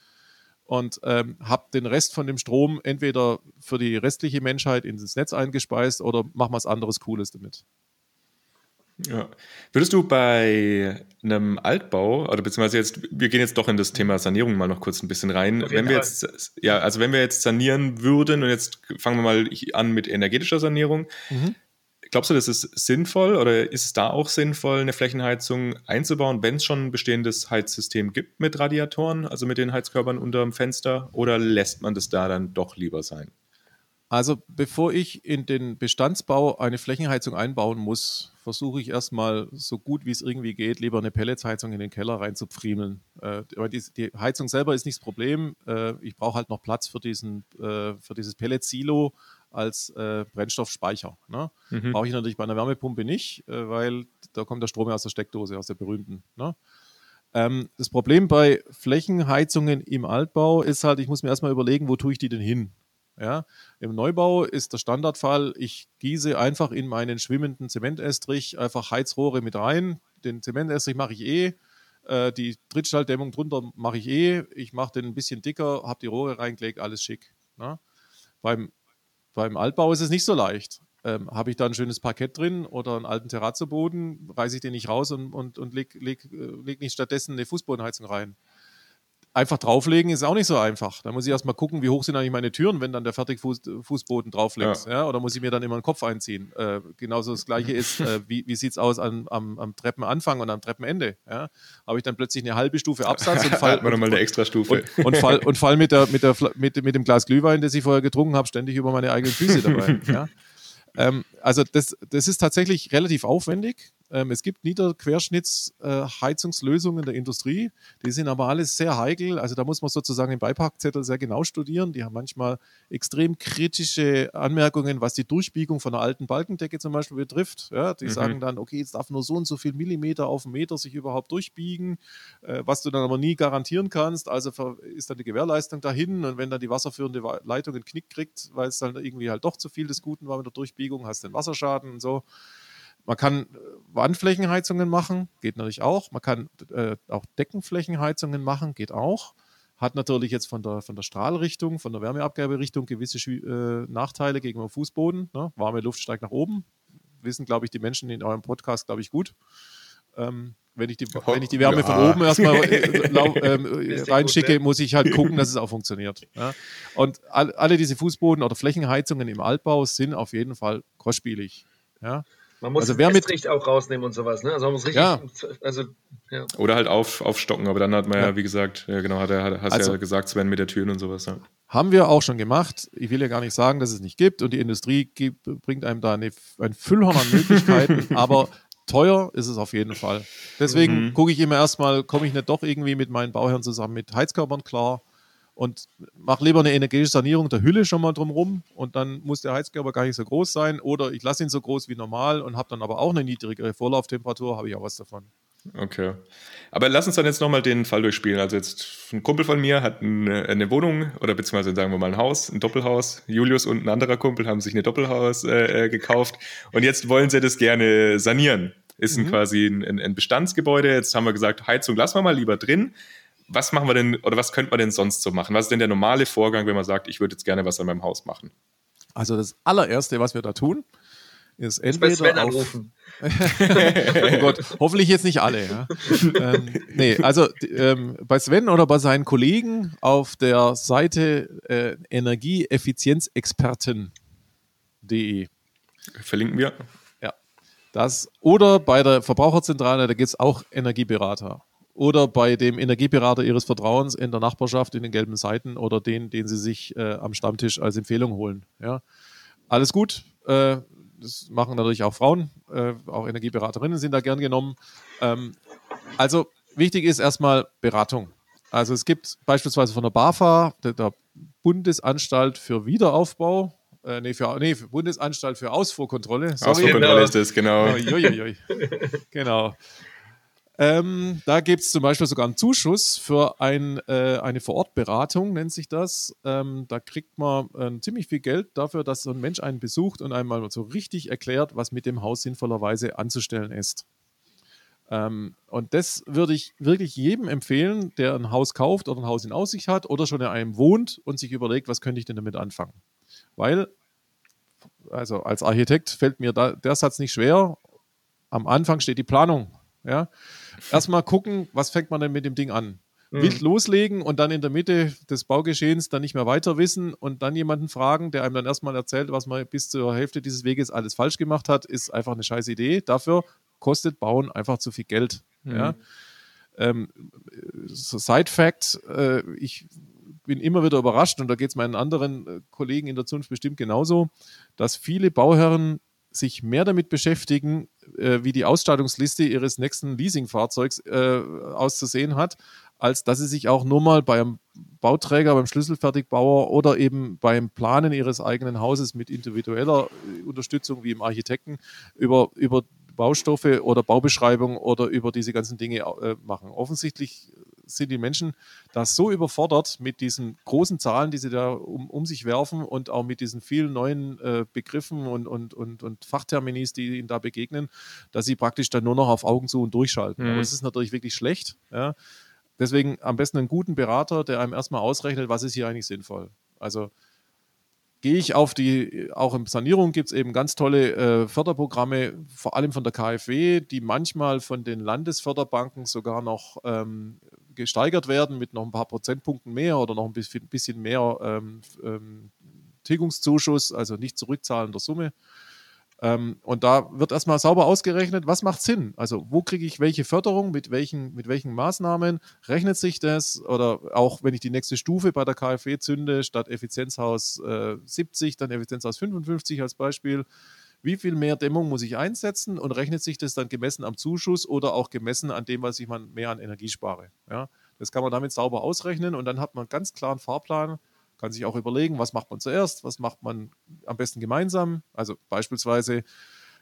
und ähm, habe den Rest von dem Strom entweder für die restliche Menschheit ins Netz eingespeist oder mach was anderes Cooles damit. Ja. Würdest du bei einem Altbau, oder beziehungsweise jetzt, wir gehen jetzt doch in das Thema Sanierung mal noch kurz ein bisschen rein. Wenn wir jetzt, ja, also wenn wir jetzt sanieren würden und jetzt fangen wir mal an mit energetischer Sanierung, mhm. glaubst du, das ist sinnvoll oder ist es da auch sinnvoll, eine Flächenheizung einzubauen, wenn es schon ein bestehendes Heizsystem gibt mit Radiatoren, also mit den Heizkörpern unter dem Fenster, oder lässt man das da dann doch lieber sein? Also bevor ich in den Bestandsbau eine Flächenheizung einbauen muss, versuche ich erstmal so gut wie es irgendwie geht, lieber eine Pelletsheizung in den Keller rein zu pfriemeln. Äh, die, die, Heizung selber ist nicht das Problem. Äh, ich brauche halt noch Platz für, diesen, äh, für dieses Pellet-Silo als äh, Brennstoffspeicher. Ne? Mhm. Brauche ich natürlich bei einer Wärmepumpe nicht, äh, weil da kommt der Strom aus der Steckdose, aus der berühmten. Ne? Ähm, das Problem bei Flächenheizungen im Altbau ist halt, ich muss mir erstmal überlegen, wo tue ich die denn hin? Ja, Im Neubau ist der Standardfall, ich gieße einfach in meinen schwimmenden Zementestrich einfach Heizrohre mit rein. Den Zementestrich mache ich eh. Äh, die Trittschalldämmung drunter mache ich eh. Ich mache den ein bisschen dicker, habe die Rohre reingelegt, alles schick. Ne? Beim, beim Altbau ist es nicht so leicht. Ähm, habe ich da ein schönes Parkett drin oder einen alten Terrazzoboden, reiße ich den nicht raus und, und, und leg, leg, äh, leg nicht stattdessen eine Fußbodenheizung rein einfach drauflegen ist auch nicht so einfach. Da muss ich erstmal gucken, wie hoch sind eigentlich meine Türen, wenn dann der Fertigfußboden drauflegst. Ja. ja. Oder muss ich mir dann immer einen Kopf einziehen? Äh, genauso das Gleiche ist, äh, wie, wie sieht es aus an, am, am, Treppenanfang und am Treppenende? Ja? Habe ich dann plötzlich eine halbe Stufe Absatz und fall, nochmal eine extra Stufe. Und, und, fall, und fall mit, der, mit, der, mit, mit dem Glas Glühwein, das ich vorher getrunken habe, ständig über meine eigenen Füße dabei. ja? ähm, also das, das ist tatsächlich relativ aufwendig. Ähm, es gibt Niederquerschnittsheizungslösungen äh, der Industrie, die sind aber alles sehr heikel. Also da muss man sozusagen den Beipackzettel sehr genau studieren. Die haben manchmal extrem kritische Anmerkungen, was die Durchbiegung von einer alten Balkendecke zum Beispiel betrifft. Ja, die mhm. sagen dann, okay, jetzt darf nur so und so viel Millimeter auf einen Meter sich überhaupt durchbiegen, äh, was du dann aber nie garantieren kannst. Also ist dann die Gewährleistung dahin und wenn dann die wasserführende Leitung einen Knick kriegt, weil es dann irgendwie halt doch zu viel des Guten war mit der Durchbiegung, hast du den Wasserschaden und so. Man kann äh, Wandflächenheizungen machen, geht natürlich auch. Man kann äh, auch Deckenflächenheizungen machen, geht auch. Hat natürlich jetzt von der, von der Strahlrichtung, von der Wärmeabgaberichtung gewisse äh, Nachteile gegenüber Fußboden. Ne? Warme Luft steigt nach oben. Wissen, glaube ich, die Menschen in eurem Podcast, glaube ich, gut. Ähm, wenn, ich die, wenn ich die Wärme ja. von oben erstmal äh, ähm, reinschicke, muss ich halt gucken, dass es auch funktioniert. Ja? Und all, alle diese Fußboden- oder Flächenheizungen im Altbau sind auf jeden Fall kostspielig. Ja? Man muss also wer Estrich auch rausnehmen und sowas, ne? Also man muss richtig, ja. also ja. Oder halt auf, aufstocken, aber dann hat man ja, ja wie gesagt, ja genau, hat er, hast also, ja gesagt, Sven mit der Türen und sowas. Ja. Haben wir auch schon gemacht. Ich will ja gar nicht sagen, dass es nicht gibt und die Industrie gibt, bringt einem da eine, ein Füllhorn an Möglichkeiten, aber teuer ist es auf jeden Fall. Deswegen mhm. gucke ich immer erstmal, komme ich nicht doch irgendwie mit meinen Bauherren zusammen mit Heizkörpern klar und mach lieber eine energetische Sanierung der Hülle schon mal drumherum und dann muss der Heizkörper gar nicht so groß sein oder ich lasse ihn so groß wie normal und habe dann aber auch eine niedrigere Vorlauftemperatur, habe ich auch was davon. Okay. Aber lass uns dann jetzt nochmal den Fall durchspielen. Also jetzt ein Kumpel von mir hat eine, eine, Wohnung oder beziehungsweise sagen wir mal ein Haus, ein Doppelhaus. Julius und ein anderer Kumpel haben sich eine Doppelhaus äh, äh gekauft und jetzt wollen sie das gerne sanieren. Ist mhm. ein quasi ein, ein Bestandsgebäude. Jetzt haben wir gesagt, Heizung lassen wir mal lieber drin was machen wir denn oder was könnte man denn sonst so machen? Was ist denn der normale Vorgang, wenn man sagt, ich würde jetzt gerne was an meinem Haus machen? Also das allererste, was wir da tun, ist entweder Sven auf, anrufen. oh Gott, hoffentlich jetzt nicht alle. Ja. ähm, nee, also ähm, bei Sven oder bei seinen Kollegen auf der Seite äh, energieeffizienzexperten.de. Verlinken wir. Ja. Das, oder bei der Verbraucherzentrale, da gibt es auch Energieberater oder bei dem Energieberater Ihres Vertrauens in der Nachbarschaft in den gelben Seiten oder den, den Sie sich äh, am Stammtisch als Empfehlung holen. Ja. Alles gut. Äh, das machen natürlich auch Frauen, äh, auch Energieberaterinnen sind da gern genommen. Ähm, also wichtig ist erstmal Beratung. Also es gibt beispielsweise von der BAFA, der, der Bundesanstalt für Wiederaufbau, äh, nee, für, nee, für Bundesanstalt für Ausfuhrkontrolle. Sorry. Ausfuhrkontrolle ist das, genau. Ui, genau. Ähm, da gibt es zum Beispiel sogar einen Zuschuss für ein, äh, eine Vorortberatung, nennt sich das. Ähm, da kriegt man äh, ziemlich viel Geld dafür, dass so ein Mensch einen besucht und einmal so richtig erklärt, was mit dem Haus sinnvollerweise anzustellen ist. Ähm, und das würde ich wirklich jedem empfehlen, der ein Haus kauft oder ein Haus in Aussicht hat oder schon in einem wohnt und sich überlegt, was könnte ich denn damit anfangen. Weil, also als Architekt fällt mir da, der Satz nicht schwer. Am Anfang steht die Planung. Ja? Erstmal gucken, was fängt man denn mit dem Ding an? wild loslegen und dann in der Mitte des Baugeschehens dann nicht mehr weiter wissen und dann jemanden fragen, der einem dann erstmal erzählt, was man bis zur Hälfte dieses Weges alles falsch gemacht hat, ist einfach eine scheiß Idee. Dafür kostet Bauen einfach zu viel Geld. Mhm. Ja. Ähm, so Side Fact, äh, ich bin immer wieder überrascht und da geht es meinen anderen äh, Kollegen in der Zunft bestimmt genauso, dass viele Bauherren sich mehr damit beschäftigen, wie die Ausstattungsliste ihres nächsten Leasingfahrzeugs äh, auszusehen hat, als dass sie sich auch nur mal beim Bauträger, beim Schlüsselfertigbauer oder eben beim Planen ihres eigenen Hauses mit individueller äh, Unterstützung wie im Architekten über, über Baustoffe oder Baubeschreibung oder über diese ganzen Dinge äh, machen. Offensichtlich sind die Menschen da so überfordert mit diesen großen Zahlen, die sie da um, um sich werfen und auch mit diesen vielen neuen äh, Begriffen und, und, und, und Fachterminis, die ihnen da begegnen, dass sie praktisch dann nur noch auf Augen zu und durchschalten. Mhm. Aber das ist natürlich wirklich schlecht. Ja. Deswegen am besten einen guten Berater, der einem erstmal ausrechnet, was ist hier eigentlich sinnvoll. Also gehe ich auf die, auch in Sanierung gibt es eben ganz tolle äh, Förderprogramme, vor allem von der KfW, die manchmal von den Landesförderbanken sogar noch ähm, gesteigert werden mit noch ein paar Prozentpunkten mehr oder noch ein bisschen, mehr ähm, ähm, Tilgungszuschuss, also nicht zurückzahlender Summe. Ähm, und da wird erstmal sauber ausgerechnet, was macht Sinn? Also, wo kriege ich welche Förderung, mit welchen, mit welchen Maßnahmen? Rechnet sich das? Oder auch wenn ich die nächste Stufe bei der KfW zünde, statt Effizienzhaus äh, 70, dann Effizienzhaus 55 als Beispiel. Wie viel mehr Dämmung muss ich einsetzen und rechnet sich das dann gemessen am Zuschuss oder auch gemessen an dem, was ich mehr an Energie spare? Ja, das kann man damit sauber ausrechnen und dann hat man einen ganz klaren Fahrplan, kann sich auch überlegen, was macht man zuerst, was macht man am besten gemeinsam. Also beispielsweise,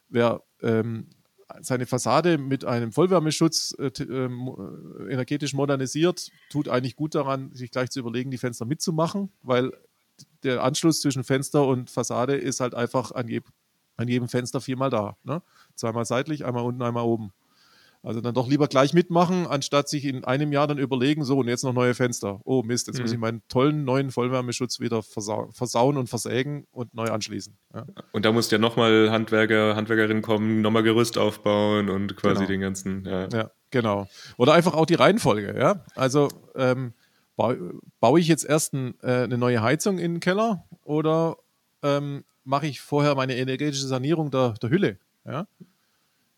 wer ähm, seine Fassade mit einem Vollwärmeschutz äh, äh, energetisch modernisiert, tut eigentlich gut daran, sich gleich zu überlegen, die Fenster mitzumachen, weil der Anschluss zwischen Fenster und Fassade ist halt einfach an, an jedem Fenster viermal da. Ne? Zweimal seitlich, einmal unten, einmal oben. Also dann doch lieber gleich mitmachen, anstatt sich in einem Jahr dann überlegen, so und jetzt noch neue Fenster. Oh Mist, jetzt mhm. muss ich meinen tollen neuen Vollwärmeschutz wieder versau versauen und versägen und neu anschließen. Ja. Und da muss ja nochmal Handwerker, Handwerkerin kommen, nochmal Gerüst aufbauen und quasi genau. den ganzen. Ja. ja. genau. Oder einfach auch die Reihenfolge, ja. Also ähm, baue, baue ich jetzt erst ein, äh, eine neue Heizung in den Keller oder ähm, mache ich vorher meine energetische Sanierung der, der Hülle? Ja?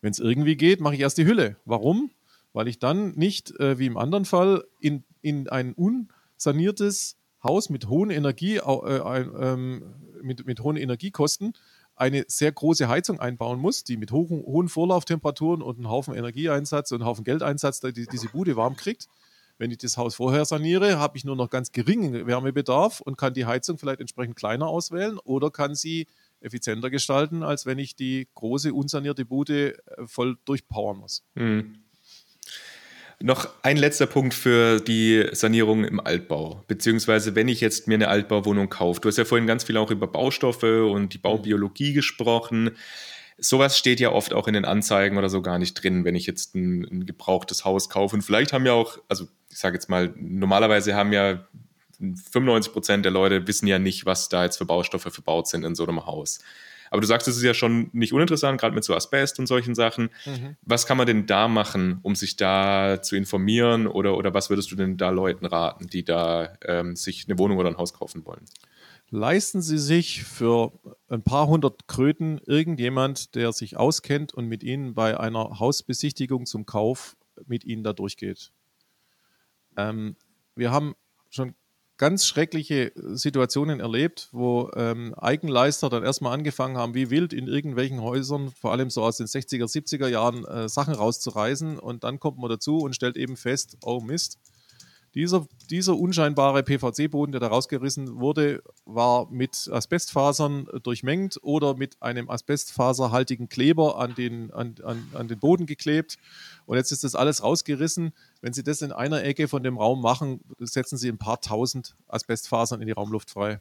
Wenn es irgendwie geht, mache ich erst die Hülle. Warum? Weil ich dann nicht, äh, wie im anderen Fall, in, in ein unsaniertes Haus mit hohen Energie, äh, ähm, mit, mit hohen Energiekosten eine sehr große Heizung einbauen muss, die mit hohen, hohen Vorlauftemperaturen und einem Haufen Energieeinsatz und einem Haufen Geldeinsatz die, diese Bude warm kriegt. Wenn ich das Haus vorher saniere, habe ich nur noch ganz geringen Wärmebedarf und kann die Heizung vielleicht entsprechend kleiner auswählen oder kann sie effizienter gestalten, als wenn ich die große unsanierte Bude äh, voll durchpowern muss. Mhm. Noch ein letzter Punkt für die Sanierung im Altbau, beziehungsweise wenn ich jetzt mir eine Altbauwohnung kaufe. Du hast ja vorhin ganz viel auch über Baustoffe und die Baubiologie gesprochen. Sowas steht ja oft auch in den Anzeigen oder so gar nicht drin, wenn ich jetzt ein, ein gebrauchtes Haus kaufe. Und vielleicht haben ja auch, also ich sage jetzt mal, normalerweise haben ja 95 Prozent der Leute wissen ja nicht, was da jetzt für Baustoffe verbaut sind in so einem Haus. Aber du sagst, es ist ja schon nicht uninteressant, gerade mit so Asbest und solchen Sachen. Mhm. Was kann man denn da machen, um sich da zu informieren oder, oder was würdest du denn da Leuten raten, die da ähm, sich eine Wohnung oder ein Haus kaufen wollen? Leisten Sie sich für ein paar hundert Kröten irgendjemand, der sich auskennt und mit Ihnen bei einer Hausbesichtigung zum Kauf mit Ihnen da durchgeht. Ähm, wir haben schon ganz schreckliche Situationen erlebt, wo ähm, Eigenleister dann erstmal angefangen haben, wie wild in irgendwelchen Häusern, vor allem so aus den 60er, 70er Jahren, äh, Sachen rauszureißen. Und dann kommt man dazu und stellt eben fest, oh Mist, dieser, dieser unscheinbare PVC-Boden, der da rausgerissen wurde, war mit Asbestfasern durchmengt oder mit einem asbestfaserhaltigen Kleber an den, an, an, an den Boden geklebt. Und jetzt ist das alles rausgerissen. Wenn Sie das in einer Ecke von dem Raum machen, setzen Sie ein paar tausend Asbestfasern in die Raumluft frei.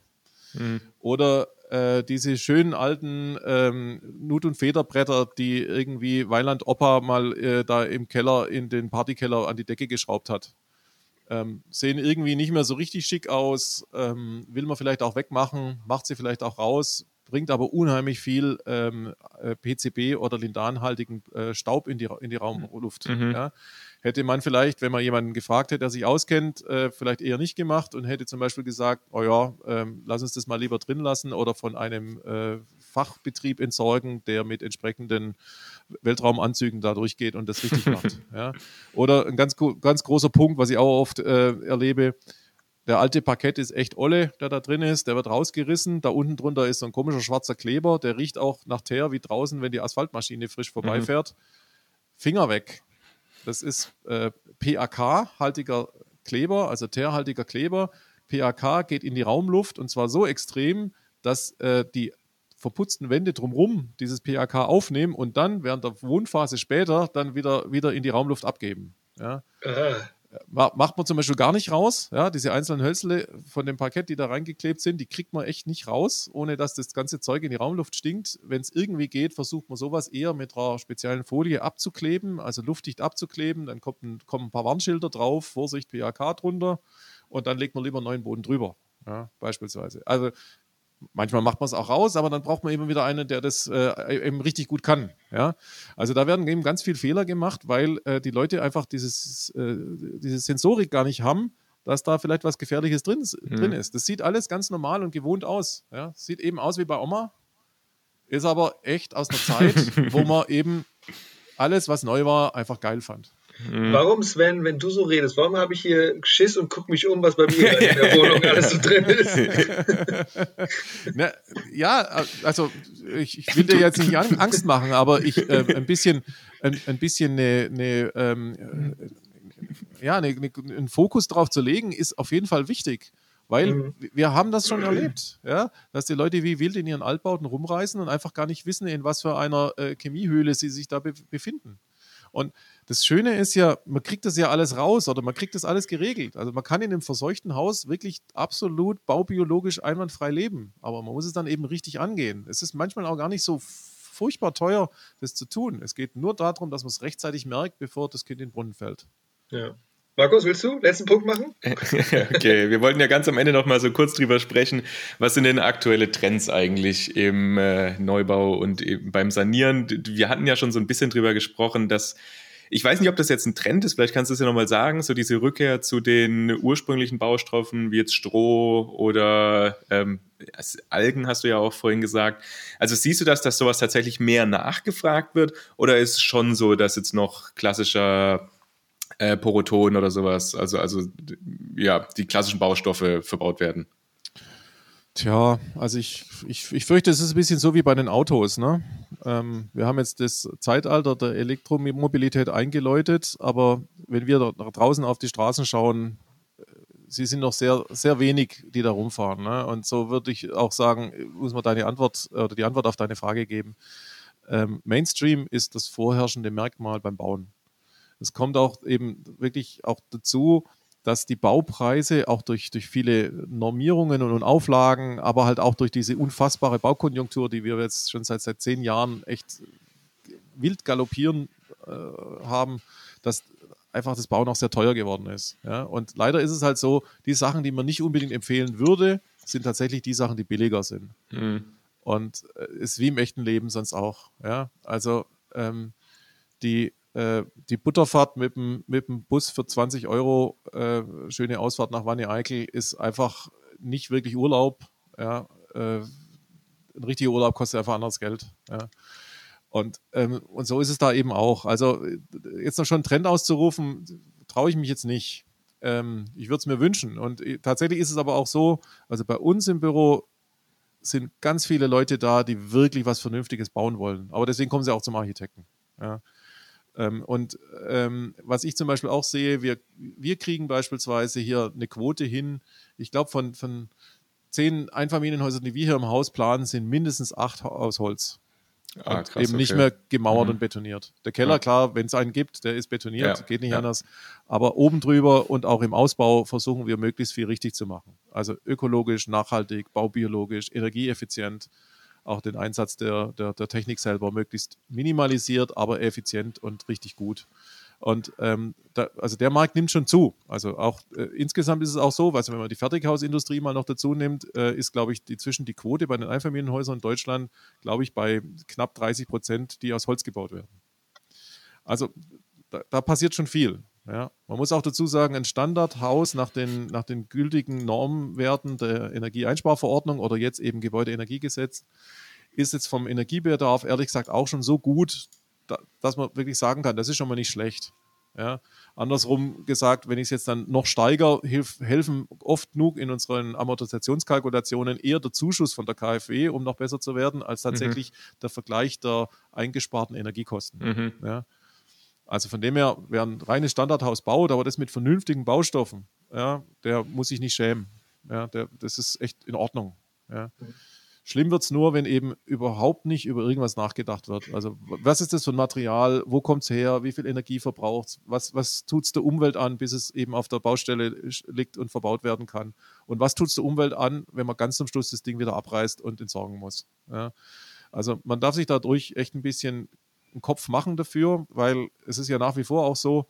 Mhm. Oder äh, diese schönen alten ähm, Nut- und Federbretter, die irgendwie Weiland Opa mal äh, da im Keller, in den Partykeller an die Decke geschraubt hat. Ähm, sehen irgendwie nicht mehr so richtig schick aus, ähm, will man vielleicht auch wegmachen, macht sie vielleicht auch raus, bringt aber unheimlich viel ähm, äh, PCB oder lindanhaltigen äh, Staub in die, in die Raumluft. Mhm. Ja. Hätte man vielleicht, wenn man jemanden gefragt hätte, der sich auskennt, äh, vielleicht eher nicht gemacht und hätte zum Beispiel gesagt, oh ja, ähm, lass uns das mal lieber drin lassen oder von einem äh, Fachbetrieb entsorgen, der mit entsprechenden Weltraumanzügen da durchgeht und das richtig macht. Ja. Oder ein ganz, ganz großer Punkt, was ich auch oft äh, erlebe, der alte Parkett ist echt olle, der da drin ist. Der wird rausgerissen. Da unten drunter ist so ein komischer schwarzer Kleber. Der riecht auch nach Teer wie draußen, wenn die Asphaltmaschine frisch vorbeifährt. Mhm. Finger weg. Das ist äh, PAK-haltiger Kleber, also teerhaltiger Kleber. PAK geht in die Raumluft und zwar so extrem, dass äh, die verputzten Wände drumherum dieses PAK aufnehmen und dann während der Wohnphase später dann wieder, wieder in die Raumluft abgeben. Ja. Äh macht man zum Beispiel gar nicht raus. Ja, diese einzelnen Hölzle von dem Parkett, die da reingeklebt sind, die kriegt man echt nicht raus, ohne dass das ganze Zeug in die Raumluft stinkt. Wenn es irgendwie geht, versucht man sowas eher mit einer speziellen Folie abzukleben, also luftdicht abzukleben. Dann kommt ein, kommen ein paar Warnschilder drauf, Vorsicht, PAK drunter und dann legt man lieber einen neuen Boden drüber. Ja, beispielsweise. Also Manchmal macht man es auch raus, aber dann braucht man eben wieder einen, der das äh, eben richtig gut kann. Ja? Also da werden eben ganz viele Fehler gemacht, weil äh, die Leute einfach dieses, äh, diese Sensorik gar nicht haben, dass da vielleicht was Gefährliches drin, mhm. drin ist. Das sieht alles ganz normal und gewohnt aus. Ja? Sieht eben aus wie bei Oma, ist aber echt aus einer Zeit, wo man eben alles, was neu war, einfach geil fand. Mhm. Warum, Sven, wenn du so redest, warum habe ich hier Schiss und gucke mich um, was bei mir in der Wohnung alles so drin ist? Na, ja, also ich, ich, will dir jetzt nicht Angst machen, aber ich äh, ein bisschen, ein, ein bisschen eine, eine ähm, ja, eine, eine, einen Fokus drauf zu legen, ist auf jeden Fall wichtig. Weil mhm. wir haben das schon erlebt, ja, dass die Leute wie wild in ihren Altbauten rumreisen und einfach gar nicht wissen, in was für einer äh, Chemiehöhle sie sich da be befinden. Und das Schöne ist ja, man kriegt das ja alles raus oder man kriegt das alles geregelt. Also man kann in einem verseuchten Haus wirklich absolut baubiologisch einwandfrei leben. Aber man muss es dann eben richtig angehen. Es ist manchmal auch gar nicht so furchtbar teuer, das zu tun. Es geht nur darum, dass man es rechtzeitig merkt, bevor das Kind in den Brunnen fällt. Ja. Markus, willst du letzten Punkt machen? okay, wir wollten ja ganz am Ende noch mal so kurz drüber sprechen. Was sind denn aktuelle Trends eigentlich im äh, Neubau und beim Sanieren? Wir hatten ja schon so ein bisschen drüber gesprochen, dass ich weiß nicht, ob das jetzt ein Trend ist, vielleicht kannst du es ja nochmal sagen, so diese Rückkehr zu den ursprünglichen Baustoffen wie jetzt Stroh oder ähm, Algen, hast du ja auch vorhin gesagt. Also siehst du das, dass sowas tatsächlich mehr nachgefragt wird oder ist es schon so, dass jetzt noch klassischer äh, Poroton oder sowas, also, also ja, die klassischen Baustoffe verbaut werden? Tja, also ich, ich, ich fürchte, es ist ein bisschen so wie bei den Autos. Ne? Ähm, wir haben jetzt das Zeitalter der Elektromobilität eingeläutet, aber wenn wir da draußen auf die Straßen schauen, äh, sie sind noch sehr, sehr wenig, die da rumfahren. Ne? Und so würde ich auch sagen, muss man deine Antwort oder die Antwort auf deine Frage geben. Ähm, Mainstream ist das vorherrschende Merkmal beim Bauen. Es kommt auch eben wirklich auch dazu, dass die Baupreise auch durch, durch viele Normierungen und, Auflagen, aber halt auch durch diese unfassbare Baukonjunktur, die wir jetzt schon seit, seit zehn Jahren echt wild galoppieren äh, haben, dass einfach das Bauen auch sehr teuer geworden ist. Ja? Und leider ist es halt so, die Sachen, die man nicht unbedingt empfehlen würde, sind tatsächlich die Sachen, die billiger sind. Mhm. Und äh, ist wie im echten Leben sonst auch. Ja? Also ähm, die äh, die Butterfahrt mit dem, mit dem Bus für 20 Euro, äh, schöne Ausfahrt nach Wanne-Eickel, ist einfach nicht wirklich Urlaub. Ja, äh, ein richtiger Urlaub kostet einfach anderes Geld. Ja. Und, ähm, und so ist es da eben auch. Also jetzt noch schon einen Trend auszurufen, traue ich mich jetzt nicht. Ähm, ich würde es mir wünschen. Und äh, tatsächlich ist es aber auch so, also bei uns im Büro sind ganz viele Leute da, die wirklich was Vernünftiges bauen wollen. Aber deswegen kommen sie auch zum Architekten. Ja. Ähm, und ähm, was ich zum Beispiel auch sehe, wir, wir kriegen beispielsweise hier eine Quote hin, ich glaube von, von zehn Einfamilienhäusern, die wir hier im Haus planen, sind mindestens acht aus Holz. Ah, und krass, eben nicht mehr gemauert mhm. und betoniert. Der Keller, ja. klar, wenn es einen gibt, der ist betoniert, ja. geht nicht ja. anders. Aber oben drüber und auch im Ausbau versuchen wir möglichst viel richtig zu machen. Also ökologisch, nachhaltig, baubiologisch, energieeffizient. Auch den Einsatz der, der, der Technik selber möglichst minimalisiert, aber effizient und richtig gut. Und ähm, da, also der Markt nimmt schon zu. Also auch äh, insgesamt ist es auch so, also wenn man die Fertighausindustrie mal noch dazu nimmt, äh, ist, glaube ich, die, zwischen die Quote bei den Einfamilienhäusern in Deutschland, glaube ich, bei knapp 30 Prozent, die aus Holz gebaut werden. Also da, da passiert schon viel. Ja. Man muss auch dazu sagen, ein Standardhaus nach den, nach den gültigen Normwerten der Energieeinsparverordnung oder jetzt eben Gebäudeenergiegesetz ist jetzt vom Energiebedarf ehrlich gesagt auch schon so gut, dass man wirklich sagen kann, das ist schon mal nicht schlecht. Ja. Andersrum gesagt, wenn ich es jetzt dann noch steigere, hilf, helfen oft genug in unseren Amortisationskalkulationen eher der Zuschuss von der KfW, um noch besser zu werden, als tatsächlich mhm. der Vergleich der eingesparten Energiekosten. Mhm. Ja. Also von dem her, wer ein reines Standardhaus baut, aber das mit vernünftigen Baustoffen, ja, der muss sich nicht schämen. Ja, der, das ist echt in Ordnung. Ja. Schlimm wird es nur, wenn eben überhaupt nicht über irgendwas nachgedacht wird. Also, was ist das für ein Material? Wo kommt es her? Wie viel Energie verbraucht es? Was, was tut es der Umwelt an, bis es eben auf der Baustelle liegt und verbaut werden kann? Und was tut es der Umwelt an, wenn man ganz zum Schluss das Ding wieder abreißt und entsorgen muss? Ja? Also, man darf sich dadurch echt ein bisschen einen Kopf machen dafür, weil es ist ja nach wie vor auch so,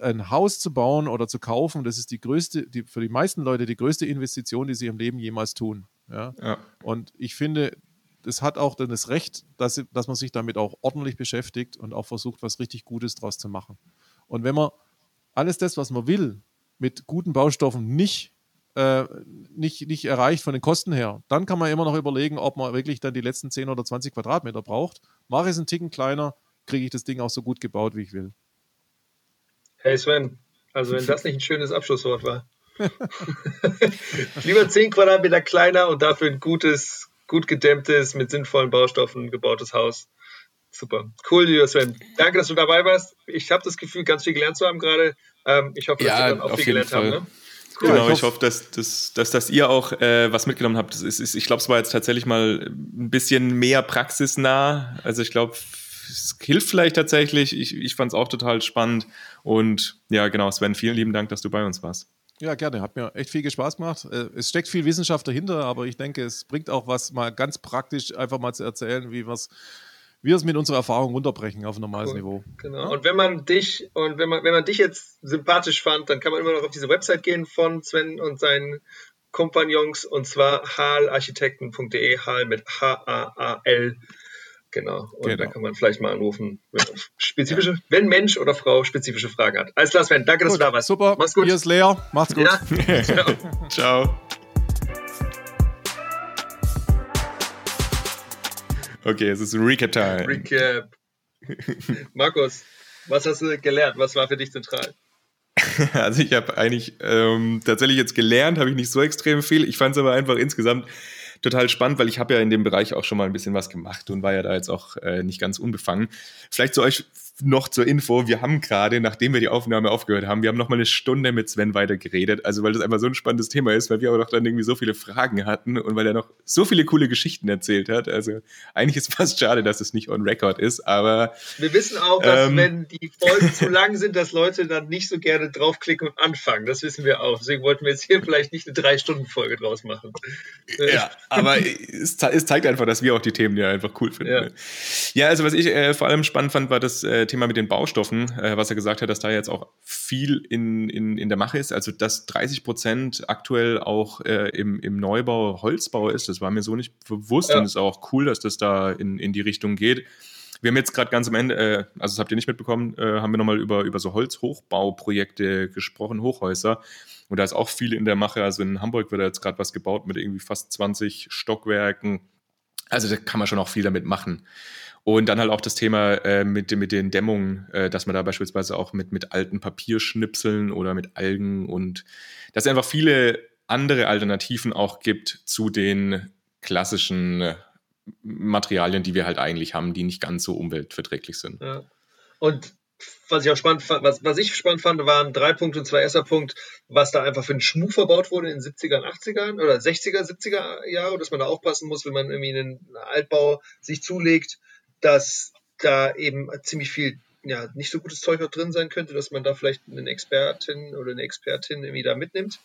ein Haus zu bauen oder zu kaufen, das ist die größte, die, für die meisten Leute die größte Investition, die sie im Leben jemals tun. Ja? ja. Und ich finde, es hat auch dann das Recht, dass, dass man sich damit auch ordentlich beschäftigt und auch versucht, was richtig Gutes draus zu machen. Und wenn man alles das, was man will, mit guten Baustoffen nicht, äh, nicht, nicht erreicht von den Kosten her, dann kann man immer noch überlegen, ob man wirklich dann die letzten 10 oder 20 Quadratmeter braucht. Mache ich es einen Ticken kleiner, kriege ich das Ding auch so gut gebaut, wie ich will. Hey Sven, also wenn das nicht ein schönes Abschlusswort war. Lieber 10 Quadratmeter kleiner und dafür ein gutes, gut gedämmtes, mit sinnvollen Baustoffen gebautes Haus. Super. Cool, lieber Sven. Danke, dass du dabei warst. Ich habe das Gefühl, ganz viel gelernt zu haben gerade. Ähm, ich hoffe, dass ja, wir dann auch viel gelernt Fall. haben. Ne? Cool. Genau, ich hoffe, dass, dass, dass, dass ihr auch äh, was mitgenommen habt. Ist, ist, ich glaube, es war jetzt tatsächlich mal ein bisschen mehr praxisnah. Also ich glaube, es hilft vielleicht tatsächlich. Ich, ich fand es auch total spannend. Und ja, genau, Sven, vielen lieben Dank, dass du bei uns warst. Ja, gerne. Hat mir echt viel Spaß gemacht. Äh, es steckt viel Wissenschaft dahinter, aber ich denke, es bringt auch was, mal ganz praktisch einfach mal zu erzählen, wie wir wir es mit unserer Erfahrung runterbrechen auf ein normales cool. Niveau. Genau. Ja? Und wenn man dich und wenn man, wenn man dich jetzt sympathisch fand, dann kann man immer noch auf diese Website gehen von Sven und seinen Kompagnons und zwar haalarchitekten.de, Hal mit H-A-A-L Genau. Und genau. da kann man vielleicht mal anrufen, wenn, spezifische, ja. wenn Mensch oder Frau spezifische Fragen hat. Alles klar, Sven. Danke, dass gut, du da warst. Super. Mach's gut. Hier ist leer. Macht's gut. Ja. Ciao. Ciao. Okay, es ist Recap-Time. Recap. Markus, was hast du gelernt? Was war für dich zentral? Also ich habe eigentlich ähm, tatsächlich jetzt gelernt, habe ich nicht so extrem viel. Ich fand es aber einfach insgesamt total spannend, weil ich habe ja in dem Bereich auch schon mal ein bisschen was gemacht und war ja da jetzt auch äh, nicht ganz unbefangen. Vielleicht zu euch noch zur Info, wir haben gerade, nachdem wir die Aufnahme aufgehört haben, wir haben noch mal eine Stunde mit Sven weiter geredet, also weil das einfach so ein spannendes Thema ist, weil wir aber doch dann irgendwie so viele Fragen hatten und weil er noch so viele coole Geschichten erzählt hat. Also eigentlich ist fast schade, dass es nicht on record ist, aber wir wissen auch, dass ähm, wenn die Folgen zu lang sind, dass Leute dann nicht so gerne draufklicken und anfangen. Das wissen wir auch. Deswegen wollten wir jetzt hier vielleicht nicht eine drei Stunden Folge draus machen. Ja, aber es, es, zeigt einfach, dass wir auch die Themen ja einfach cool finden. Ja, ne? ja also was ich äh, vor allem spannend fand, war das äh, Thema mit den Baustoffen, äh, was er gesagt hat, dass da jetzt auch viel in, in, in der Mache ist. Also, dass 30 Prozent aktuell auch äh, im, im Neubau Holzbau ist, das war mir so nicht bewusst ja. und es ist auch cool, dass das da in, in die Richtung geht. Wir haben jetzt gerade ganz am Ende, äh, also das habt ihr nicht mitbekommen, äh, haben wir nochmal über, über so Holzhochbauprojekte gesprochen, Hochhäuser. Und da ist auch viel in der Mache. Also in Hamburg wird da jetzt gerade was gebaut mit irgendwie fast 20 Stockwerken. Also da kann man schon auch viel damit machen. Und dann halt auch das Thema äh, mit, mit den Dämmungen, äh, dass man da beispielsweise auch mit, mit alten Papierschnipseln oder mit Algen und dass es einfach viele andere Alternativen auch gibt zu den klassischen Materialien, die wir halt eigentlich haben, die nicht ganz so umweltverträglich sind. Ja. Und was ich auch spannend fand, was, was ich spannend fand, waren drei Punkte und zwei erster Punkt, was da einfach für einen Schmuh verbaut wurde in den 70er 80ern oder 60er, 70er Jahre, dass man da aufpassen muss, wenn man irgendwie einen Altbau sich zulegt, dass da eben ziemlich viel ja, nicht so gutes Zeug auch drin sein könnte, dass man da vielleicht einen Expertin oder eine Expertin irgendwie da mitnimmt.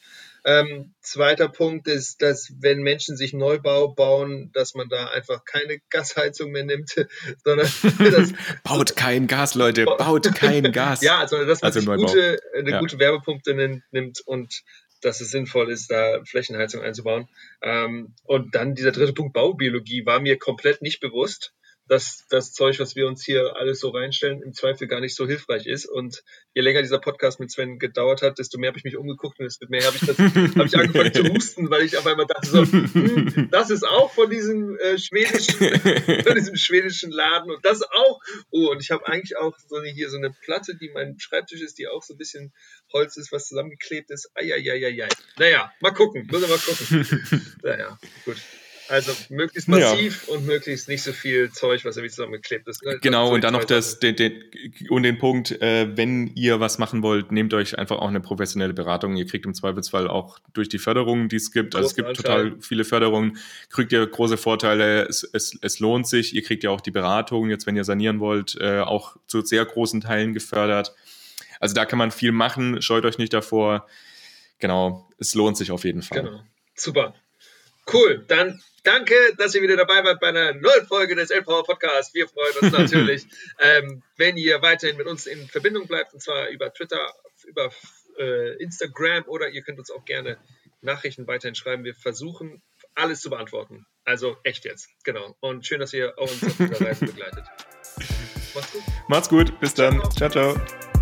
Ähm, zweiter Punkt ist, dass wenn Menschen sich Neubau bauen, dass man da einfach keine Gasheizung mehr nimmt, sondern das, baut kein Gas, Leute, baut kein Gas. ja, sondern dass man also sich gute, eine ja. gute Wärmepumpe nimmt und dass es sinnvoll ist, da Flächenheizung einzubauen. Ähm, und dann dieser dritte Punkt Baubiologie war mir komplett nicht bewusst dass das Zeug, was wir uns hier alles so reinstellen, im Zweifel gar nicht so hilfreich ist. Und je länger dieser Podcast mit Sven gedauert hat, desto mehr habe ich mich umgeguckt und desto mehr habe ich, das, hab ich angefangen zu husten, weil ich auf einmal dachte so, hm, das ist auch von diesem äh, schwedischen, von diesem schwedischen Laden und das auch. Oh, und ich habe eigentlich auch so eine, hier so eine Platte, die mein Schreibtisch ist, die auch so ein bisschen Holz ist, was zusammengeklebt ist. Eieieiei. Naja, mal gucken, müssen wir mal gucken. Naja, gut. Also möglichst massiv ja. und möglichst nicht so viel Zeug, was irgendwie zusammengeklebt ist. Ne? Genau, und dann noch das, den, den, und den Punkt, äh, wenn ihr was machen wollt, nehmt euch einfach auch eine professionelle Beratung. Ihr kriegt im Zweifelsfall auch durch die Förderungen, die es gibt, also es gibt Anteil. total viele Förderungen, kriegt ihr große Vorteile, es, es, es lohnt sich, ihr kriegt ja auch die Beratung, jetzt wenn ihr sanieren wollt, äh, auch zu sehr großen Teilen gefördert. Also da kann man viel machen, scheut euch nicht davor. Genau, es lohnt sich auf jeden Fall. Genau. Super. Cool, dann danke, dass ihr wieder dabei wart bei einer neuen Folge des L-Power Podcasts. Wir freuen uns natürlich, ähm, wenn ihr weiterhin mit uns in Verbindung bleibt, und zwar über Twitter, über äh, Instagram oder ihr könnt uns auch gerne Nachrichten weiterhin schreiben. Wir versuchen alles zu beantworten. Also echt jetzt, genau. Und schön, dass ihr auch uns auf dieser Reise begleitet. Macht's gut. Macht's gut, bis dann. ciao. ciao. ciao.